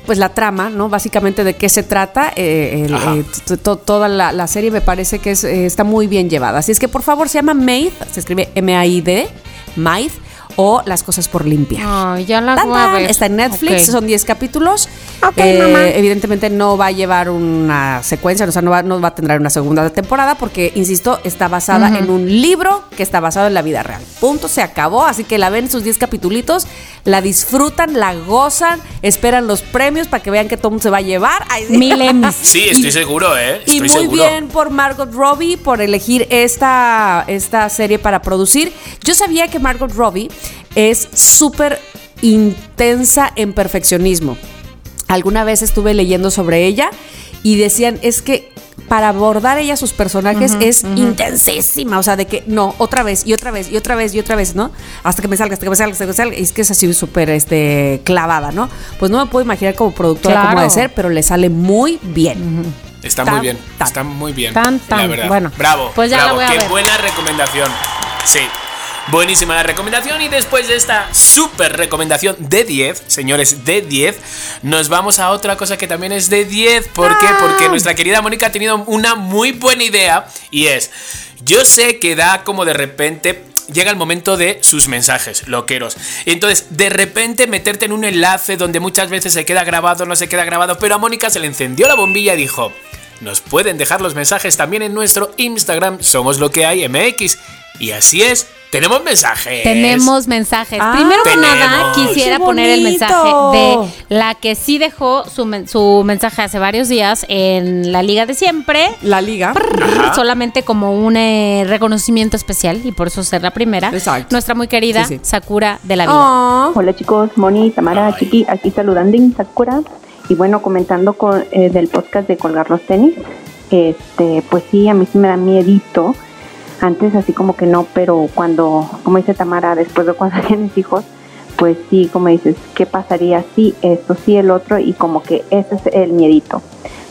pues la trama, ¿no? Básicamente de qué se trata. eh, el- eh, toda la, la serie me parece que es, eh, está muy bien llevada. Así es que por favor se llama Maid, se escribe M-A-I-D, Maid o Las cosas por limpiar. Ay, ya la voy a tan, ver. Está en Netflix, son 10 capítulos. Ok, Eh, mamá. Evidentemente no va a llevar una secuencia, o sea, no va, no va a tener una segunda temporada porque, insisto, está basada en un libro que está basado en la vida real. Punto, se acabó. Así que la ven sus 10 capítulos, la disfrutan, la gozan, esperan los premios para que vean que todo mundo se va a llevar. Ay, sí. Mil Emmys. Sí, estoy Y- seguro, ¿eh? Y Estoy muy seguro. bien por Margot Robbie por elegir esta, esta serie para producir. Yo sabía que Margot Robbie es súper intensa en perfeccionismo. Alguna vez estuve leyendo sobre ella y decían, es que para abordar ella sus personajes es intensísima, o sea, de que no, otra vez y otra vez y otra vez y otra vez, ¿no? Hasta que me salga, hasta que me salga, hasta que me salga, y es que es así súper este, clavada, ¿no? Pues no me puedo imaginar como productora Claro. cómo de ser, pero le sale muy bien. Está Tan, muy bien, tan. está muy bien. Tan, La tan. verdad. Bueno, bravo. pues ya la bravo. voy a Qué ver. buena recomendación. Sí. Buenísima la recomendación y después de esta súper recomendación de 10, señores, de 10, nos vamos a otra cosa que también es de 10. ¿Por qué? Ah. Porque nuestra querida Mónica ha tenido una muy buena idea y es, yo sé que da como de repente llega el momento de sus mensajes, loqueros. Y entonces, de repente meterte en un enlace donde muchas veces se queda grabado, no se queda grabado, pero a Mónica se le encendió la bombilla y dijo, nos pueden dejar los mensajes también en nuestro Instagram, somos lo que hay MX. Y así es, tenemos mensajes. Tenemos mensajes. Ah, Primero que nada, quisiera ¡Qué poner el mensaje de la que sí dejó su, men- su mensaje hace varios días en la Liga de Siempre. La liga. Solamente como un eh, reconocimiento especial y por eso ser la primera. Exacto. Nuestra muy querida Sí, sí. Sakura de la vida. Oh. Hola chicos, Moni, Tamara, Ay. Chiqui, aquí saludando en Sakura y bueno, comentando con, eh, del podcast de colgar los tenis, este, pues sí, a mí sí me da miedito, antes así como que no, pero cuando, como dice Tamara, después de cuando tienes hijos, pues sí, como dices, ¿qué pasaría si esto, sí, el otro? Y como que ese es el miedito.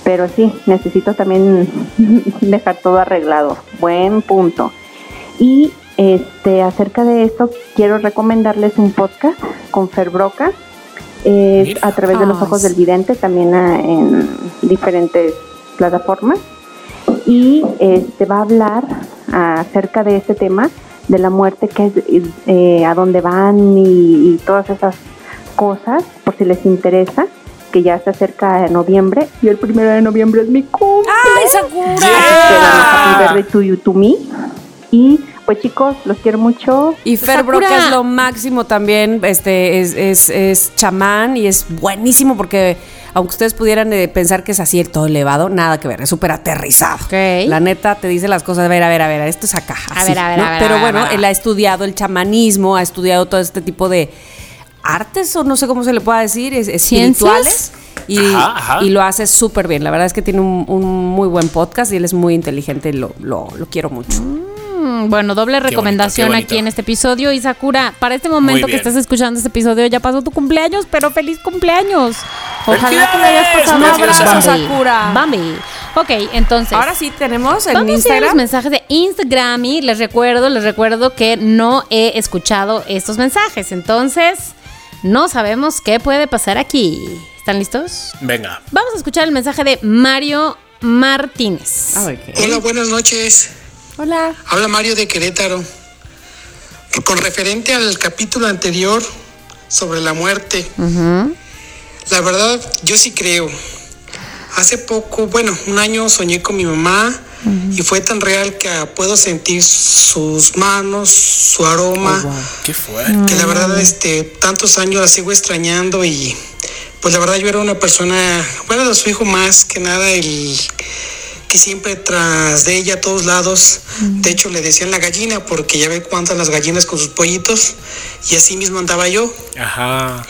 Pero sí, necesito también dejar todo arreglado. Buen punto. Y este, acerca de esto, quiero recomendarles un podcast con Fer Broca, a través de los Ay, ojos sí. del vidente, también ah, en diferentes plataformas. Y este va a hablar acerca de este tema, de la muerte, que es, eh, a dónde van y, y todas esas cosas, por si les interesa, que ya se acerca en noviembre. Y el primero de noviembre es mi cumple. ¡Ay, Sakura! Que birthday to you, to me. Y pues chicos, los quiero mucho. Y Fer. Broca es lo máximo también, este, es, es, es chamán y es buenísimo porque aunque ustedes pudieran eh, pensar que es así todo elevado, nada que ver, es súper aterrizado. Ok. La neta te dice las cosas, a ver, a ver, a ver, esto es acá. A ver, a ver, ¿no? a ver, Pero a ver, bueno, a ver. él ha estudiado el chamanismo, ha estudiado todo este tipo de artes, o no sé cómo se le pueda decir, es- espirituales. Y, Ajá, ajá. y lo hace súper bien. La verdad es que tiene un, un muy buen podcast y él es muy inteligente y lo, lo, lo quiero mucho. Mm, Bueno, doble recomendación qué bonito. aquí en este episodio. Y Sakura, para este momento que estás escuchando este episodio, ya pasó tu cumpleaños, pero feliz cumpleaños. Ojalá que lo hayas ¡Felicidades, pasado Un abrazo, Bambi. Sakura. Bambi. Ok, entonces. Ahora sí tenemos en Vamos a ir a los mensajes de Instagram y les recuerdo, les recuerdo que no he escuchado estos mensajes. Entonces, no sabemos qué puede pasar aquí. ¿Están listos? Venga. Vamos a escuchar el mensaje de Mario Martínez. Hola, buenas noches. Hola. Habla Mario de Querétaro. Con referente al capítulo anterior sobre la muerte, la verdad yo sí creo. Hace poco, bueno, un año soñé con mi mamá y fue tan real que puedo sentir sus manos, su aroma, Qué fuerte. que la verdad este tantos años la sigo extrañando y pues la verdad yo era una persona, bueno, de su hijo más que nada el que siempre tras de ella a todos lados, de hecho le decían la gallina porque ya ve cuántas las gallinas con sus pollitos y así mismo andaba yo. Ajá.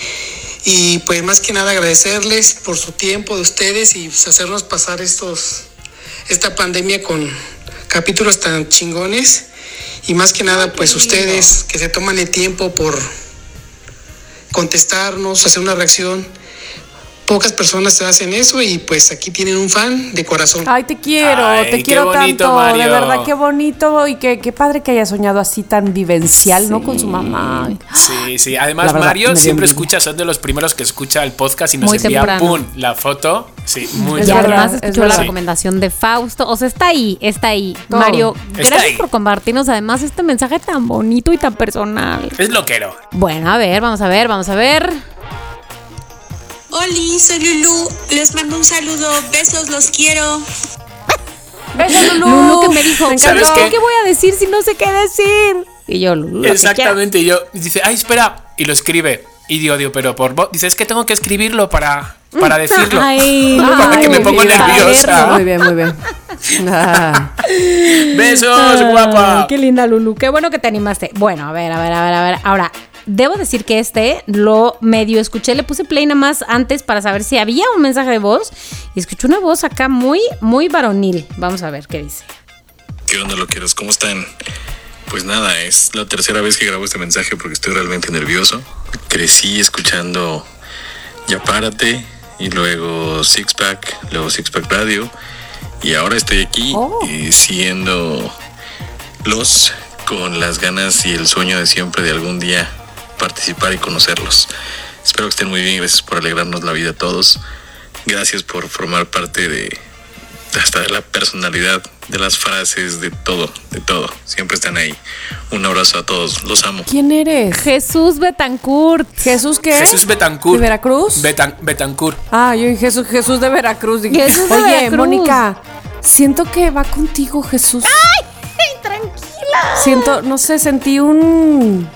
Y pues más que nada agradecerles por su tiempo de ustedes y pues, hacernos pasar estos esta pandemia con capítulos tan chingones. Y más que nada pues ustedes que se toman el tiempo por contestarnos, hacer una reacción pocas personas hacen eso y pues aquí tienen un fan de corazón. Ay, te quiero, Ay, te qué quiero bonito, tanto. Mario. De verdad, qué bonito y qué, qué padre que haya soñado así tan vivencial, ¿no? Con su mamá. Sí, sí. Además, verdad, Mario siempre envidia. escucha, son de los primeros que escucha el podcast y nos Muy envía temprano. pum, la foto. Sí, muy Es además es escuchó la recomendación de Fausto. O sea, está ahí, está ahí. Todo. Mario, Está gracias ahí. por compartirnos además este mensaje tan bonito y tan personal. Es loquero. Bueno, a ver, vamos a ver, vamos a ver. Oli, soy Lulu. Les mando un saludo. Besos, los quiero. Besos, Lulu. Lulu que me dijo, Me ¿Sabes ¿qué? voy a decir si no sé qué decir? Y yo, Lulu, Exactamente. Y yo dice, ay, espera. Y lo escribe. Y digo, digo, pero por voz. Dice, es que tengo que escribirlo para, para decirlo. quieras. Ay, Para que me bien. nerviosa. Muy bien, muy bien. Ah. Besos, Ay, guapa. Qué linda, Lulu. Qué bueno que te animaste. Bueno, a ver, a ver, a ver, a ver. Ahora, debo decir que este lo medio escuché. Le puse play nada más antes para saber si había un mensaje de voz. Y escuché una voz acá muy, muy varonil. Vamos a ver qué dice. ¿Qué onda, loqueros? ¿Cómo están? Pues nada, es la tercera vez que grabo este mensaje porque estoy realmente nervioso. Crecí escuchando Ya Párate y luego Six Pack, luego Six Pack Radio y ahora estoy aquí eh, siguiendo los con las ganas y el sueño de siempre de algún día participar y conocerlos. Espero que estén muy bien, gracias por alegrarnos la vida a todos. Gracias por formar parte de hasta de la personalidad, de las frases, de todo, de todo. Siempre están ahí. Un abrazo a todos, los amo. ¿Quién eres? Jesús Betancourt. ¿Jesús qué? Jesús Betancourt. ¿De Veracruz? Betan- Betancourt. Ah, yo Jesús, Jesús de Veracruz. Dije, Jesús de Oye, Veracruz. Mónica, siento que va contigo Jesús. ¡Ay! Tranquila. Siento, no sé, sentí un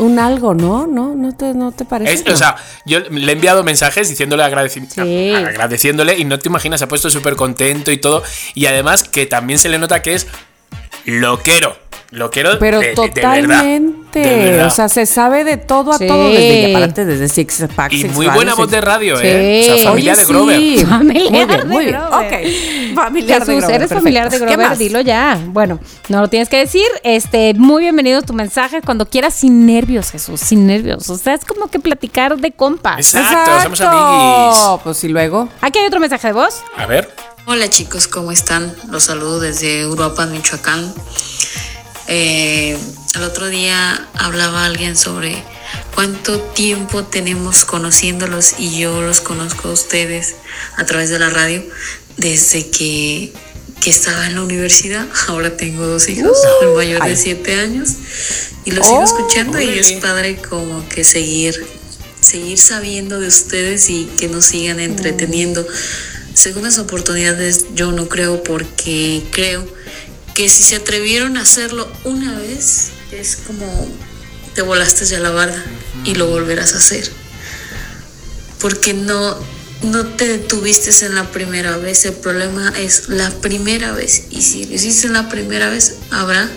un algo, ¿no? ¿No? ¿No te, no te parece? Es- o sea, yo le he enviado mensajes diciéndole agradeci- Sí. agradeciéndole y no te imaginas, se ha puesto súper contento y todo. Y además que también se le nota que es loquero. Pero de, de- de verdad, totalmente. de verdad. O sea, se sabe de todo a Sí. todo. Desde aparte, desde Six Pack. y Six muy buena Six- voz de radio, Sí. ¿eh? O sea, familia Oye, de Grover. sí. Familiar muy bien, de muy bien. Grover. Ok. Familiar de Jesús, Grover, eres perfecto. familiar de ¿Qué Grover, dilo ya. Bueno, no lo tienes que decir. Este, muy bienvenido tu mensaje cuando quieras, sin nervios, Jesús, sin nervios. O sea, es como que platicar de compas. Exacto, somos Exacto. amiguis. Pues y luego. Aquí hay otro mensaje de voz. A ver. Hola chicos, ¿cómo están? Los saludo desde Uruapan, Michoacán. Eh, el otro día hablaba alguien sobre cuánto tiempo tenemos conociéndolos y yo los conozco a ustedes a través de la radio desde que, que estaba en la universidad. Ahora tengo dos hijos, el mayor de siete años y los sigo escuchando y es padre como que seguir seguir sabiendo de ustedes y que nos sigan entreteniendo. Segundas oportunidades yo no creo porque creo que si se atrevieron a hacerlo una vez es como te volaste ya la barda y lo volverás a hacer. Porque no no te detuviste en la primera vez, el problema es la primera vez y si lo hiciste en la primera vez habrá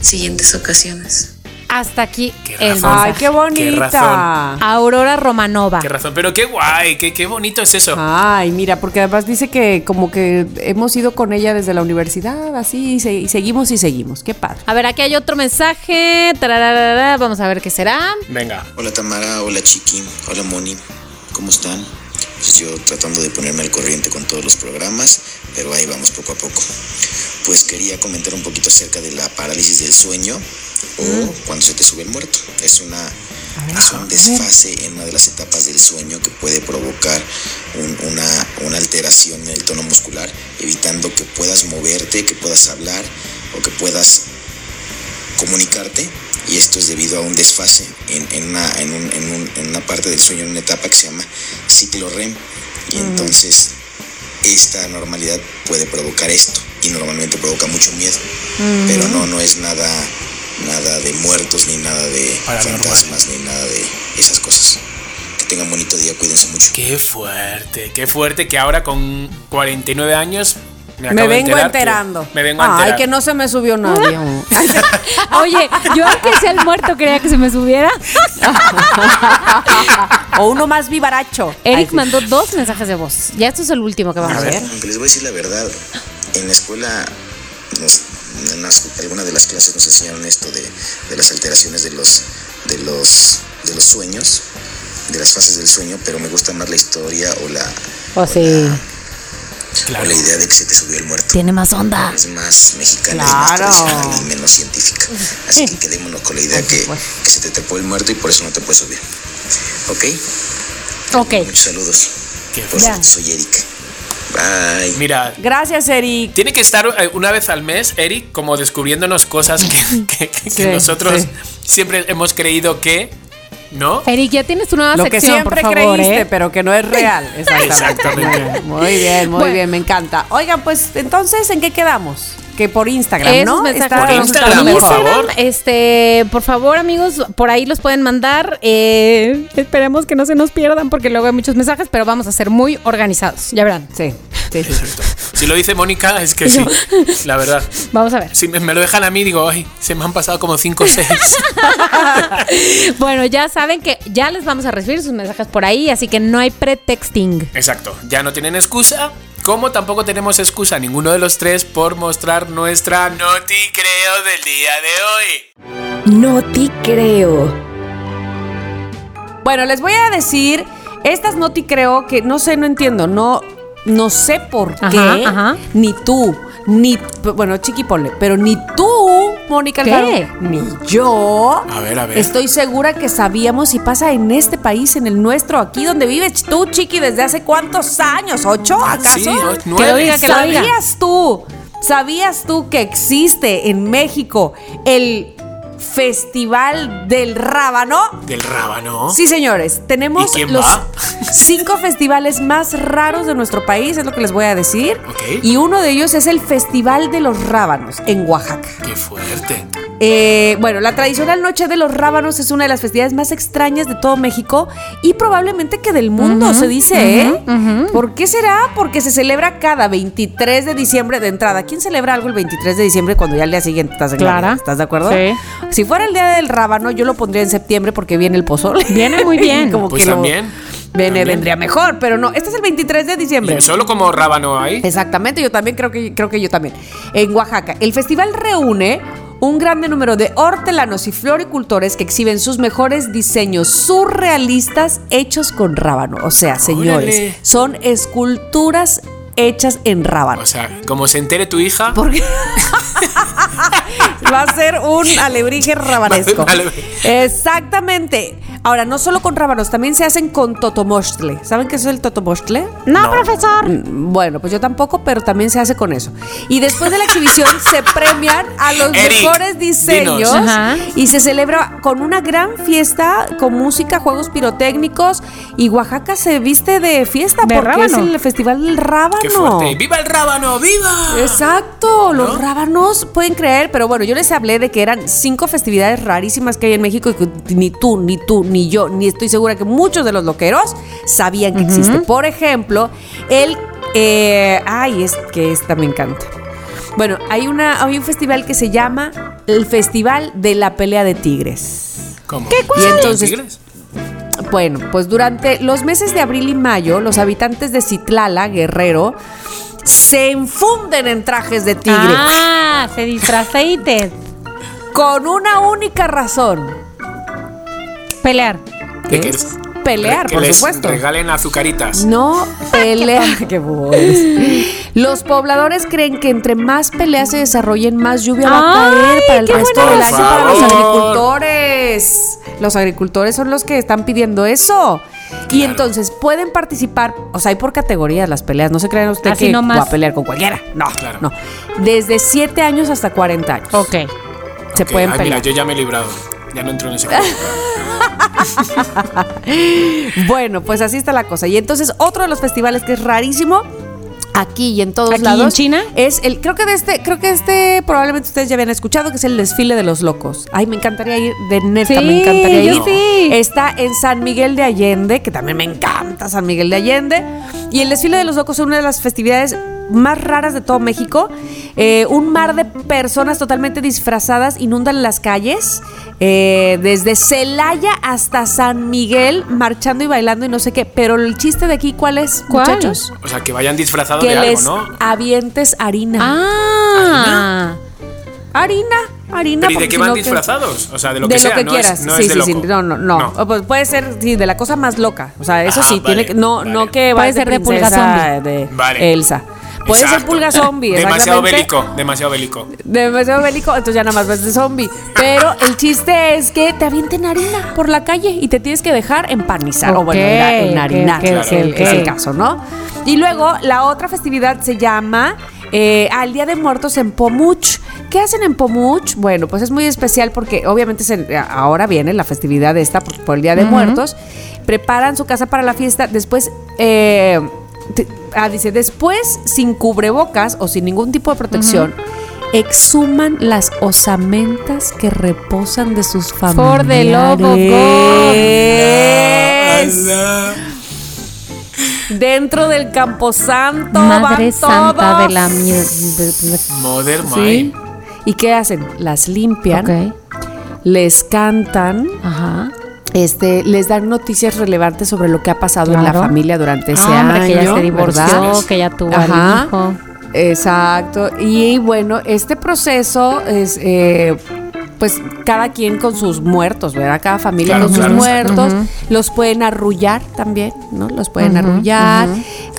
siguientes ocasiones. Hasta aquí Qué el razón. Ay, qué bonita. razón. Aurora Romanova. Qué razón. Pero qué guay, qué, qué bonito es eso. Ay, mira, porque además dice que como que hemos ido con ella desde la universidad, así, y, se- y seguimos y seguimos. Qué padre. A ver, aquí hay otro mensaje. Tararara, Vamos a ver qué será. Venga. Hola Tamara, hola Chiqui, hola Moni, ¿cómo están? Pues yo tratando de ponerme al corriente con todos los programas, pero ahí vamos poco a poco. Pues quería comentar un poquito acerca de la parálisis del sueño o cuando se te sube el muerto. Es una es un desfase en una de las etapas del sueño que puede provocar un- una, una alteración en el tono muscular, evitando que puedas moverte, que puedas hablar o que puedas comunicarte. Y esto es debido a un desfase en, en una, en, un- en un- en una parte del sueño, en una etapa que se llama ciclo REM. Y entonces esta anormalidad puede provocar esto y normalmente provoca mucho miedo. Pero no, no es nada nada de muertos ni nada de Paranormal. fantasmas ni nada de esas cosas que tengan bonito día, cuídense mucho Qué fuerte, qué fuerte que ahora con 49 años me, Me vengo enterando. Me vengo Ay, que no se me subió nadie. Oye, yo aunque sea el muerto quería que se me subiera. o uno más vivaracho. Eric Ay, sí. mandó dos mensajes de voz. Ya esto es el último que vamos a, A ver. ver. Aunque les voy a decir la verdad, en la escuela, nos, en las- alguna de las clases nos enseñaron esto de, de las alteraciones de los, de, los, de los sueños. de las fases del sueño, pero me gusta más la historia o la, O sí. o la idea de que se te subió el muerto. Tiene más onda. Es más mexicana, es Claro. más tradicional y menos científica. Así que quedémonos con la idea que, que se te trepó el muerto y por eso no te puedes subir. ¿Ok? Ok. Muchos saludos. Por Ya. cierto, soy Eric. Bye. Mira, Gracias, Eric. tiene que estar eh, una vez al mes, Eric, como descubriéndonos cosas que, que- que Sí, nosotros sí. siempre hemos creído que, ¿no? Eric, ya tienes tu nueva Lo que sección, siempre por favor, creíste, ¿eh? pero que no es real. Exactamente. Exactamente. Muy bien, muy Bueno. bien, me encanta. Oigan, pues entonces, ¿en qué quedamos? Que por Instagram, Esos ¿no? mensajes Está Por Instagram, por favor. Este, por favor, amigos, por ahí los pueden mandar. Eh, esperemos que no se nos pierdan porque luego hay muchos mensajes, pero vamos a ser muy organizados. Ya verán. Sí, sí, sí. sí. Si lo dice Mónica, es que sí, la verdad. Vamos a ver. Si me, me lo dejan a mí, digo, ay, se me han pasado como 5 o 6. Bueno, ya saben que ya les vamos a recibir sus mensajes por ahí, así que no hay pretexting. Exacto, ya no tienen excusa. Como tampoco tenemos excusa ninguno de los tres por mostrar nuestra noti creo del día de hoy. No te creo. Bueno, les voy a decir, estas no te creo que no sé, no entiendo, no, no sé por Ajá, qué, ajá. ni tú, ni, bueno, chiqui ponle, pero ni tú, Mónica ¿Qué? Alfaro, ni yo. A ver, a ver. Estoy segura que sabíamos si pasa en este país, en el nuestro, aquí donde vives tú, chiqui, desde hace cuántos años, ¿ocho acaso? Sí, Que nueve. lo diga, que lo diga. ¿Sabías tú? ¿Sabías tú que existe en México el Festival del Rábano? Del rábano. Sí, señores, tenemos ¿Y quién los va? cinco festivales más raros de nuestro país, es lo que les voy a decir. Ok. Y uno de ellos es el Festival de los Rábanos en Oaxaca. Qué fuerte. Eh, bueno, la tradicional Noche de los Rábanos es una de las festividades más extrañas de todo México y probablemente que del mundo, se dice, ¿eh? ¿Por qué será? Porque se celebra cada 23 de diciembre de entrada. ¿Quién celebra algo el 23 de diciembre cuando ya al día siguiente estás en Clara. ¿Estás de acuerdo? Sí. Si fuera el día del Rábano, yo lo pondría en septiembre porque viene el pozole. Viene muy bien. Como Pues que lo- también, viene- también. vendría mejor, pero no. Este es el 23 de diciembre. Y Solo como rábano ahí. Exactamente, yo también creo que, creo que yo también. En Oaxaca, el festival reúne un grande número de hortelanos y floricultores que exhiben sus mejores diseños surrealistas hechos con rábano. O sea, señores, Órale. son esculturas hechas en rábano. O sea, como se entere tu hija. Porque va a ser un alebrije rabanesco. Exactamente. Ahora, no solo con rábanos, también se hacen con totomostle. ¿Saben qué es el totomostle? No, profesor. Mm, Bueno, pues yo tampoco, pero también se hace con eso. Y después de la exhibición se premian a los Eric, mejores diseños y se celebra con una gran fiesta, con música, juegos pirotécnicos y Oaxaca se viste de fiesta De porque es el festival del rábano. Qué fuerte. ¡Viva el rábano! ¡Viva! Exacto, los ¿No? rábanos pueden creer, pero bueno, yo les hablé de que eran cinco festividades rarísimas que hay en México y que ni tú, ni tú, ni yo, ni estoy segura que muchos de los loqueros sabían que existe. Por ejemplo, el... eh, ay, es que esta me encanta. Bueno, hay, una, hay un festival que se llama el Festival de la Pelea de Tigres. ¿Cómo? Y entonces- ¿Tigres? Bueno, pues durante los meses de abril y mayo, los habitantes de Citlala, Guerrero, se infunden en trajes de tigre. Ah, se disfrazaste. Con una única razón. Pelear. ¿Qué ¿Qué quieres? es? Pelear, Que por les supuesto. regalen azucaritas. No pelear. Qué. Los pobladores creen que entre más peleas se desarrollen, más lluvia va a ¡Ay, caer para el resto del año para los agricultores. Los agricultores son los que están pidiendo eso. Y entonces pueden participar, o sea, hay por categorías las peleas. No se crean ustedes Así que nomás. va a pelear con cualquiera. No, Claro. no. Desde 7 años hasta 40 años. Ok. Se Ok, pueden ay, pelear. Mira, yo ya me he librado. Ya no entro en ese. Bueno, pues así está la cosa. Y entonces otro de los festivales que es rarísimo aquí y en todos ¿Aquí lados en China? es el creo que de este creo que este probablemente ustedes ya habían escuchado que es el desfile de los locos. Ay, me encantaría ir de neta, Sí, me encantaría yo ir. sí. Está en San Miguel de Allende, que también me encanta San Miguel de Allende, y el desfile de los locos es una de las festividades más raras de todo México. Eh, un mar de personas totalmente disfrazadas inundan las calles, eh, desde Celaya hasta San Miguel, marchando y bailando y no sé qué. Pero el chiste de aquí, ¿cuál es, ¿Cuál? muchachos? O sea, que vayan disfrazados Que de algo, les ¿no? avientes harina. Ah. Harina. harina. ¿Pero y de qué van disfrazados? O sea, de lo de que lo sea, que no quieras. es, no sí, es de sí, sí. No, no, no. Pues, puede ser, sí, de la cosa más loca. O sea, eso Ah, sí, vale, tiene que. No, no que Puede vayas ser de pulga zombie. de Vale. Puede ser pulga zombie, Demasiado bélico, demasiado bélico. Demasiado bélico, entonces ya nada más ves de zombie. Pero el chiste es que te avienten harina por la calle y te tienes que dejar empanizar. o bueno, enharinar, ok, ok, es, el, ok. es el caso, ¿no? Y luego la otra festividad se llama eh, al Día de Muertos en Pomuch. ¿Qué hacen en Pomuch? Bueno, pues es muy especial porque obviamente se- ahora viene la festividad esta por, por el Día de Muertos. Preparan su casa para la fiesta. Después, eh, ah, dice, después sin cubrebocas o sin ningún tipo de protección. Exhuman las osamentas que reposan de sus familiares. For the love of. Dentro del camposanto Madre van santa todos. de la mierda. Mother ¿Sí? ¿Y qué hacen? Las limpian, Ok. les cantan, Ajá. Este, les dan noticias relevantes sobre lo que ha pasado en la familia durante ese Ah, hombre, año. que ya se divorció, ¿verdad? que ya tuvo Ajá. al hijo. Exacto. Y bueno, este proceso es, eh, pues, cada quien con sus muertos, ¿verdad? Cada familia Claro, con sus muertos. Los pueden arrullar también, ¿no? Los pueden arrullar.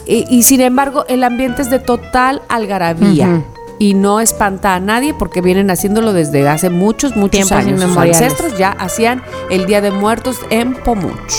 y, y, sin embargo, el ambiente es de total algarabía. Y no espanta a nadie porque vienen haciéndolo desde hace muchos, muchos Tiempos años. Sus ancestros ya hacían el Día de Muertos en Pomuch.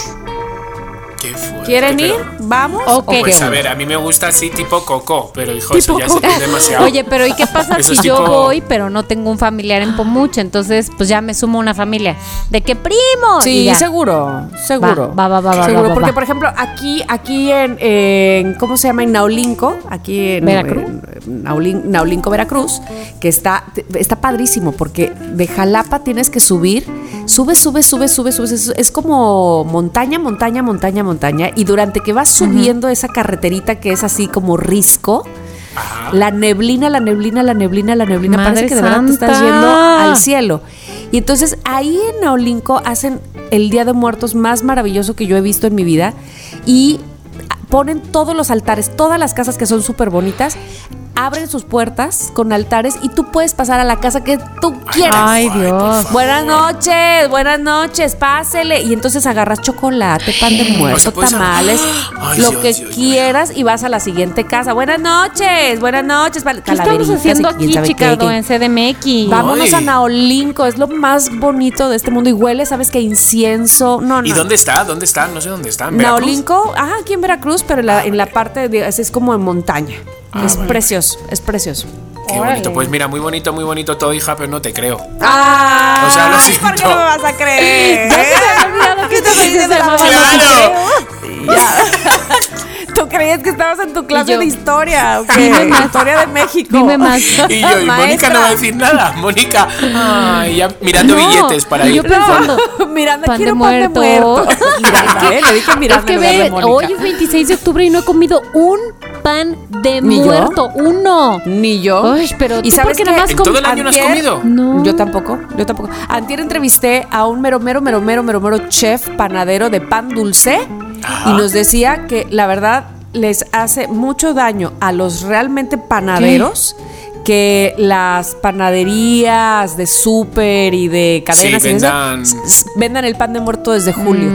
Qué fuerte, ¿Quieren ir? ¿Vamos? Ok. ¿O Pues a ver, a mí me gusta así tipo coco, pero hijo, eso ya Coco. es demasiado. Oye, pero ¿y qué pasa si yo tipo- voy, pero no tengo un familiar en Pomuch? Entonces, pues ya me sumo a una familia. ¿De qué primo? Sí, seguro, seguro. Va, va, va, va, Seguro, va, va, porque va. por ejemplo, aquí, aquí en, en- ¿cómo se llama? En Naulinco, aquí en Veracruz. en Naulin- Naulinco, Veracruz, que está, está padrísimo, porque de Jalapa tienes que subir, sube, sube, sube, sube, sube, es, es como montaña, montaña, montaña, montaña, y durante que vas subiendo esa carreterita que es así como risco, Ajá. la neblina, la neblina, la neblina, la neblina, Madre parece que de verdad te estás yendo al cielo. Y entonces ahí en Naolinco hacen el Día de Muertos más maravilloso que yo he visto en mi vida y ponen todos los altares, todas las casas que son súper bonitas, abren sus puertas con altares y tú puedes pasar a la casa que tú quieras. Ay, Dios. Buenas noches, buenas noches, pásele. Y entonces agarras chocolate, pan de O muerto, sea, tamales, Ay, lo Dios, que Dios, quieras y vas a la siguiente casa. Buenas noches, buenas noches. ¿Qué estamos haciendo aquí, qué. en CDMX? Vámonos Ay. a Naolinco, es lo más bonito de este mundo y huele, ¿sabes qué? Incienso. No, no. ¿Y dónde está? ¿Dónde está? No sé dónde está. Naolinco, ajá, aquí en Veracruz, pero en la, en la parte de, es, es como en montaña. Ah, es vale. precioso, es precioso. Qué bonito. Pues mira, muy bonito, muy bonito todo, hija, pero no te creo. Ah, O sea, lo ¿por qué no me vas a creer? olvidado que ¿Qué te dices de la ¡Claro! ¿Tú creías que estabas en tu clase de historia? ¿o qué? Dime más. Historia de México. Dime más. Y yo, y Mónica no va a decir nada. Mónica, ay, ya mirando No, billetes para y ir. yo pensando, Miranda, pan de quiero pan de muerto. muerto. Miranda, ¿eh? Le dije Miranda es que ve, hoy es 26 de octubre y no he comido un pan de ¿Ni yo? muerto. Uno. Ni yo. Ay, pero ¿Y tú sabes qué? nada más ¿En todo el año no has comido? No. Yo tampoco, yo tampoco. Antier entrevisté a un mero, mero, mero, mero, mero, mero chef panadero de pan dulce y nos decía que la verdad les hace mucho daño a los realmente panaderos que las panaderías de súper y de cadenas Sí, vendan- vendan el pan de muerto desde julio.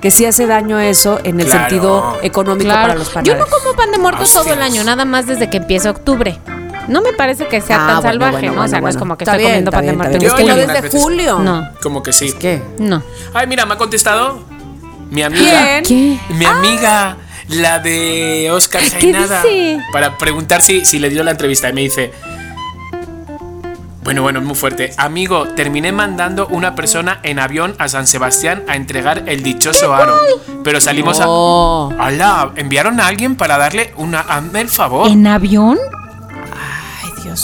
Que sí hace daño eso en el Claro. sentido económico Claro. para los Yo panaderos. no como pan de muerto todo el año, nada más desde que empieza octubre. No me parece que sea Ah, tan bueno, salvaje, bueno, ¿no? o sea, bueno, no es como que Está estoy bien, comiendo está pan de muerto. Es que no algunas desde julio. No, Como que sí. ¿Qué? no. Ay, mira, me ha contestado mi amiga. ¿Quién? ¿Qué? Mi amiga, la de Oscar ¿Qué Jainada. dice? Para preguntar si, si le dio la entrevista. Y me dice. Bueno, bueno, es muy fuerte. Amigo, terminé mandando una persona en avión a San Sebastián a entregar el dichoso aro. Pero salimos No. a. ¡Hala! ¿Enviaron a alguien para darle una. Hazme el favor? ¿En avión?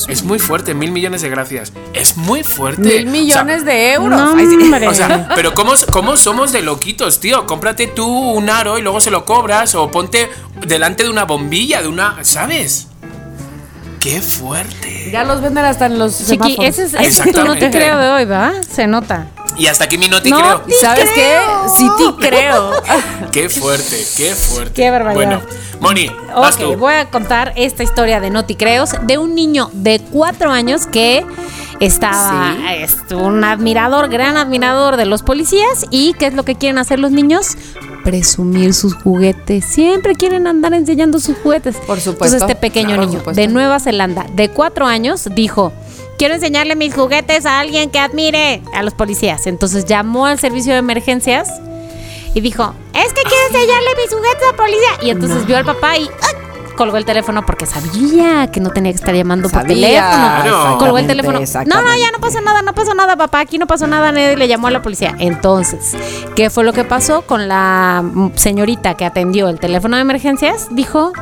Es muy fuerte, mil millones de gracias. Es muy fuerte. Mil millones O sea, de euros. No, Ay, sí. hombre. O sea, pero ¿cómo, ¿cómo somos de loquitos, tío? Cómprate tú un aro y luego se lo cobras o ponte delante de una bombilla, de una... ¿Sabes? ¡Qué fuerte! Ya los venden hasta en los Chiqui, semáforos. ese es, ese es tu no te creo de hoy, ¿va? Se nota. Y hasta aquí mi no te No creo. te ¿Y sabes qué? Sí te creo. ¡Qué fuerte, qué fuerte! Qué barbaridad. Bueno, Moni, vas tú. Ok, voy a contar esta historia de Noticreos de un niño de cuatro años que estaba es un admirador, gran admirador de los policías. ¿Y qué es lo que quieren hacer los niños? Presumir sus juguetes. Siempre quieren andar enseñando sus juguetes. Por supuesto. Entonces este pequeño Claro, niño de Nueva Zelanda, de cuatro años, dijo... Quiero enseñarle mis juguetes a alguien que admire a los policías. Entonces llamó al servicio de emergencias y dijo, es que quiero enseñarle mis juguetes a la policía. Y entonces vio al papá y ¡ay! colgó el teléfono porque sabía que no tenía que estar llamando por teléfono. Claro. Colgó el teléfono. No, no, ya no pasa nada, no pasó nada, papá. Aquí no pasó nada. Nadie le llamó a la policía. Entonces, ¿qué fue lo que pasó con la señorita que atendió el teléfono de emergencias? Dijo,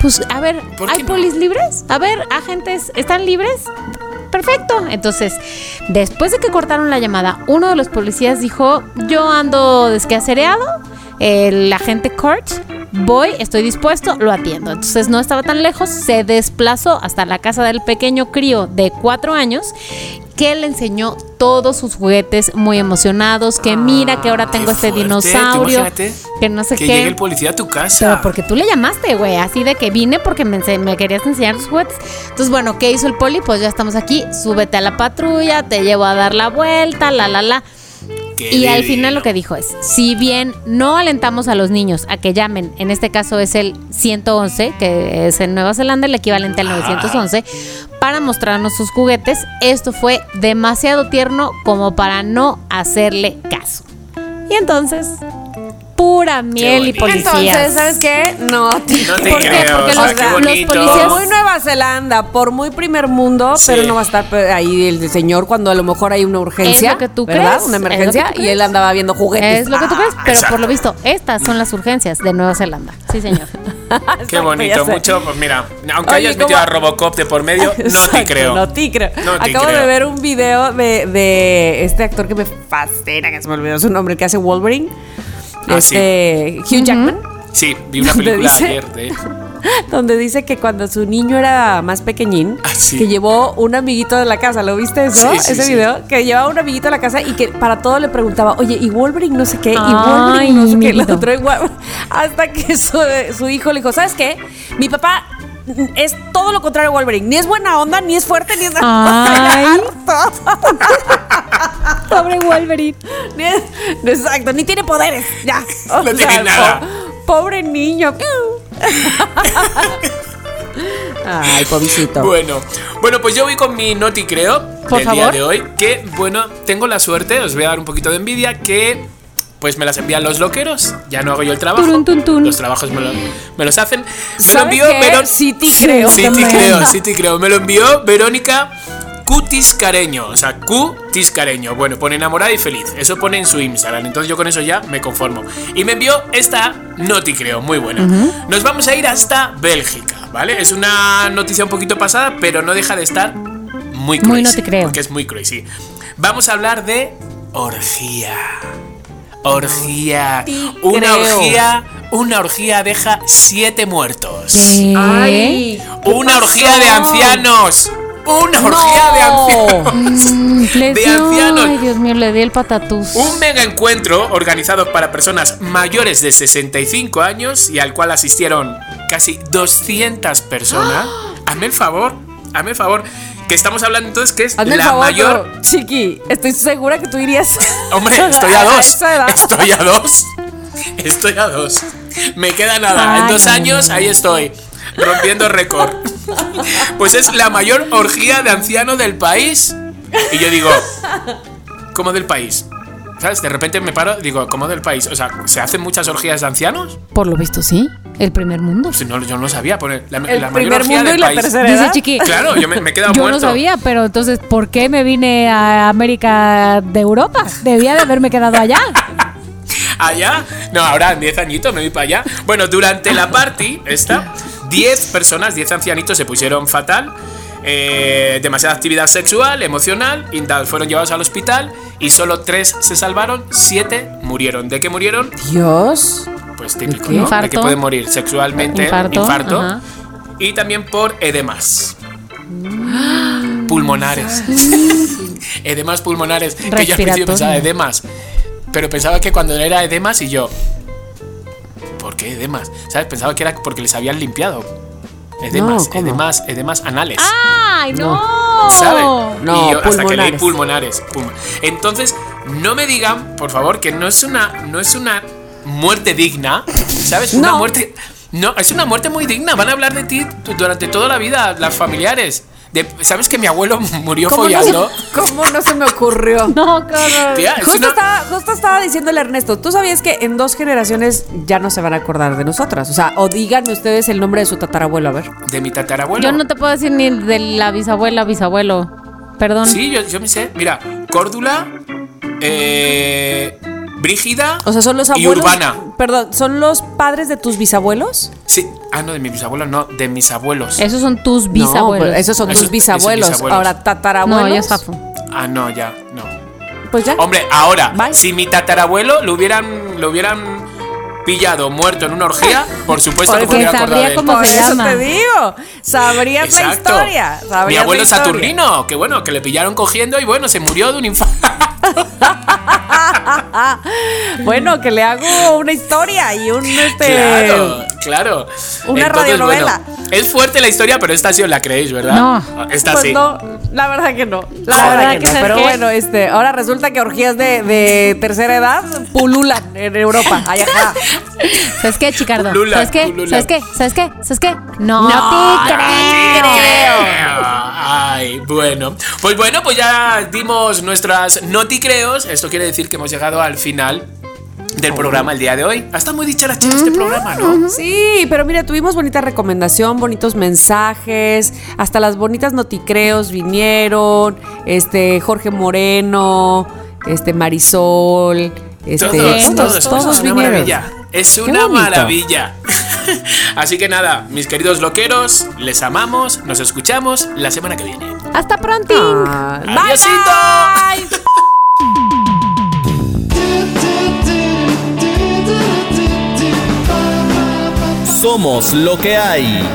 pues, a ver, ¿Por ¿hay no? polis libres? A ver, agentes, ¿están libres? Perfecto. Entonces, después de que cortaron la llamada, uno de los policías dijo, yo ando desquacereado, el agente Kurt, voy, estoy dispuesto, lo atiendo. Entonces no estaba tan lejos, se desplazó hasta la casa del pequeño crío de cuatro años que le enseñó todos sus juguetes muy emocionados, que mira que ahora tengo Qué este fuerte, dinosaurio, que no sé que qué. llegue el policía a tu casa. Pero porque tú le llamaste, güey, así de que vine porque me, me querías enseñar tus juguetes. Entonces, bueno, ¿qué hizo el poli? Pues ya estamos aquí, súbete a la patrulla, te llevo a dar la vuelta, la, la, la. Qué Y al final lo que dijo es, si bien no alentamos a los niños a que llamen, en este caso es el 111, que es en Nueva Zelanda el equivalente al 911, para mostrarnos sus juguetes, esto fue demasiado tierno como para no hacerle caso. Y entonces, pura miel y policías. Entonces, ¿sabes qué? No, te- No te ¿Por qué? Porque los- qué los bonito. policías- Por muy Nueva Zelanda, por muy primer mundo, Sí. pero no va a estar pe- ahí el señor cuando a lo mejor hay una urgencia. Es lo que tú ¿verdad? crees, Una emergencia y él andaba viendo juguetes. Es lo que tú crees, pero exacto. por lo visto, estas son las urgencias de Nueva Zelanda. Sí, señor. Qué bonito, mucho. Pues mira, aunque Oye, hayas metido ¿cómo? a Robocop de por medio, no te creo. No te creo. No te Acabo creo. de ver un video de, de este actor que me fascina, que se me olvidó su nombre, que hace Wolverine. Ah, este Hugh Jackman. Sí, vi una ¿Dónde película dice? ayer de. Donde dice que cuando su niño era más pequeñín, Ah, sí. que llevó un amiguito de la casa, ¿lo viste eso? Sí, sí, Ese sí. video, que llevaba un amiguito a la casa y que para todo le preguntaba, oye, y Wolverine no sé qué, y Ay, Wolverine no sé qué, otro igual. Hasta que su, su hijo le dijo, ¿sabes qué? Mi papá es todo lo contrario a Wolverine, ni es buena onda, ni es fuerte, ni es Ay. Pobre Wolverine. Ni es- Exacto, ni tiene poderes, ya. O No tiene po- nada. pobre niño. Ay, pobrecito. Bueno, bueno, pues yo voy con mi noti creo Por del día favor. de hoy. Que bueno, tengo la suerte, os voy a dar un poquito de envidia, que pues me las envían los loqueros. Ya no hago yo el trabajo. Turun, tun, tun. Los trabajos me, lo- me los hacen. Me lo ¿Sabes envió qué? Verón- Sí te creo. Me- creo, creo. Me lo envió Verónica Cutiscareño. O sea, Cutiscareño. Bueno, pone enamorada y feliz. Eso pone en su Instagram. Entonces yo con eso ya me conformo. Y me envió esta noti creo, muy buena. Nos vamos a ir hasta Bélgica, ¿vale? Es una noticia un poquito pasada, pero no deja de estar muy crazy. Muy no te creo. Porque es muy crazy. Vamos a hablar de orgía. Orgía. Una creo. orgía. Una orgía deja siete muertos. ¿Qué? Ay, ¿qué Una orgía de ancianos. Una orgía de ancianos. Mm, De dio- ancianos. Ay, Dios mío, le di el patatús. Un mega encuentro organizado para personas mayores de 65 años y al cual asistieron casi 200 personas. Hazme el favor, hazme el favor. Que estamos hablando entonces que es Hazme la favor, mayor. pero, Chiqui, estoy segura que tú irías. Hombre, estoy a dos. Estoy a dos. Estoy a dos. Me queda nada. En dos años ahí estoy. Rompiendo récord. Pues es la mayor orgía de ancianos del país. Y yo digo, ¿cómo del país? ¿Sabes? De repente me paro, digo, ¿cómo del país? O sea, ¿se hacen muchas orgías de ancianos? Por lo visto, sí. El primer mundo. Si no, yo no lo sabía. Poner la, El la primer mundo del y la país. tercera Dice edad. Chiqui. Claro, yo me, me he quedado Yo muerto. no sabía, pero entonces, ¿por qué me vine a América de Europa? Debía de haberme quedado allá. ¿Allá? No, ahora en 10 añitos me voy para allá. Bueno, durante la party, esta, 10 personas, 10 ancianitos se pusieron fatal. Eh, demasiada actividad sexual, emocional, y tal, fueron llevados al hospital y solo 3 se salvaron, 7 murieron. ¿De qué murieron? Dios. Pues típico? ¿no? De Infarto. que pueden morir sexualmente, Infarto, y también por edemas. Pulmonares. edemas pulmonares. Que yo al principio pensaba edemas. Pero pensaba que cuando era edemas y yo. ¿Por qué edemas? ¿Sabes? Pensaba que era porque les habían limpiado. Edemas, ¿cómo? edemas, edemas anales. ¡Ay, no! ¿Sabe? No, y yo hasta que leí pulmonares. pulmonares. pulmo- Entonces, no me digan, por favor, que no es una, no es una muerte digna, ¿sabes? Una No. muerte. No, es una muerte muy digna. Van a hablar de ti durante toda la vida, las familiares. De- ¿Sabes que mi abuelo murió ¿Cómo no, se, follando? ¿Cómo no se me ocurrió? No, horror. Tía, es Justo, una- estaba, justo estaba diciéndole a Ernesto, ¿tú sabías que en dos generaciones ya no se van a acordar de nosotras? O sea, o díganme ustedes el nombre de su tatarabuelo, a ver. de mi tatarabuelo. Yo no te puedo decir ni de la bisabuela, bisabuelo. Perdón. Sí, yo, yo me sé. Mira, Córdula, eh, Brígida O sea, son los y abuelos. Urbana. Perdón, ¿son los padres de tus bisabuelos? Sí. Ah, no, de mis bisabuelos, no, de mis abuelos. Esos son tus bisabuelos. esos son Esos- tus bisabuelos. Ahora, tatarabuelos. No, ya zafo. Ah, no, ya, no. Pues ya. Hombre, ahora, Bye. si mi tatarabuelo lo hubieran, lo hubieran pillado muerto en una orgía, por supuesto que Porque me sabría cómo Por se eso llama. te digo. Sabrías la Exacto. historia. sabrías Mi la abuelo historia. Saturnino, que bueno, que le pillaron cogiendo y bueno, se murió de un infarto. Bueno, que le hago una historia y un este. Claro, claro. Una radionovela. bueno, es fuerte la historia, pero esta sí os la creéis, ¿verdad? No. Esta Pues sí. no, la verdad que no. La Joder, verdad que que no. ¿sabes Pero qué? bueno, este, ahora resulta que orgías de, de tercera edad pululan en Europa. Ay, ajá. ¿Sabes qué, Chicardo? Pulula, ¿Sabes qué? ¿Sabes qué? ¿Sabes qué? ¿Sabes qué? No, No, te creo. Ay, bueno. Pues bueno, pues ya dimos nuestras noticreos. Esto quiere decir que hemos llegado al final del programa el día de hoy. Hasta muy dicharachero este programa, ¿no? Sí, pero mira, tuvimos bonita recomendación, bonitos mensajes, hasta las bonitas noticreos vinieron, este, Jorge Moreno, este, Marisol, este, Todos, todos, todos una vinieron. Es una maravilla. Así que nada, mis queridos loqueros, les amamos, nos escuchamos la semana que viene. Hasta pronto. Ah, bye, Adiósito. bye. Somos lo que hay.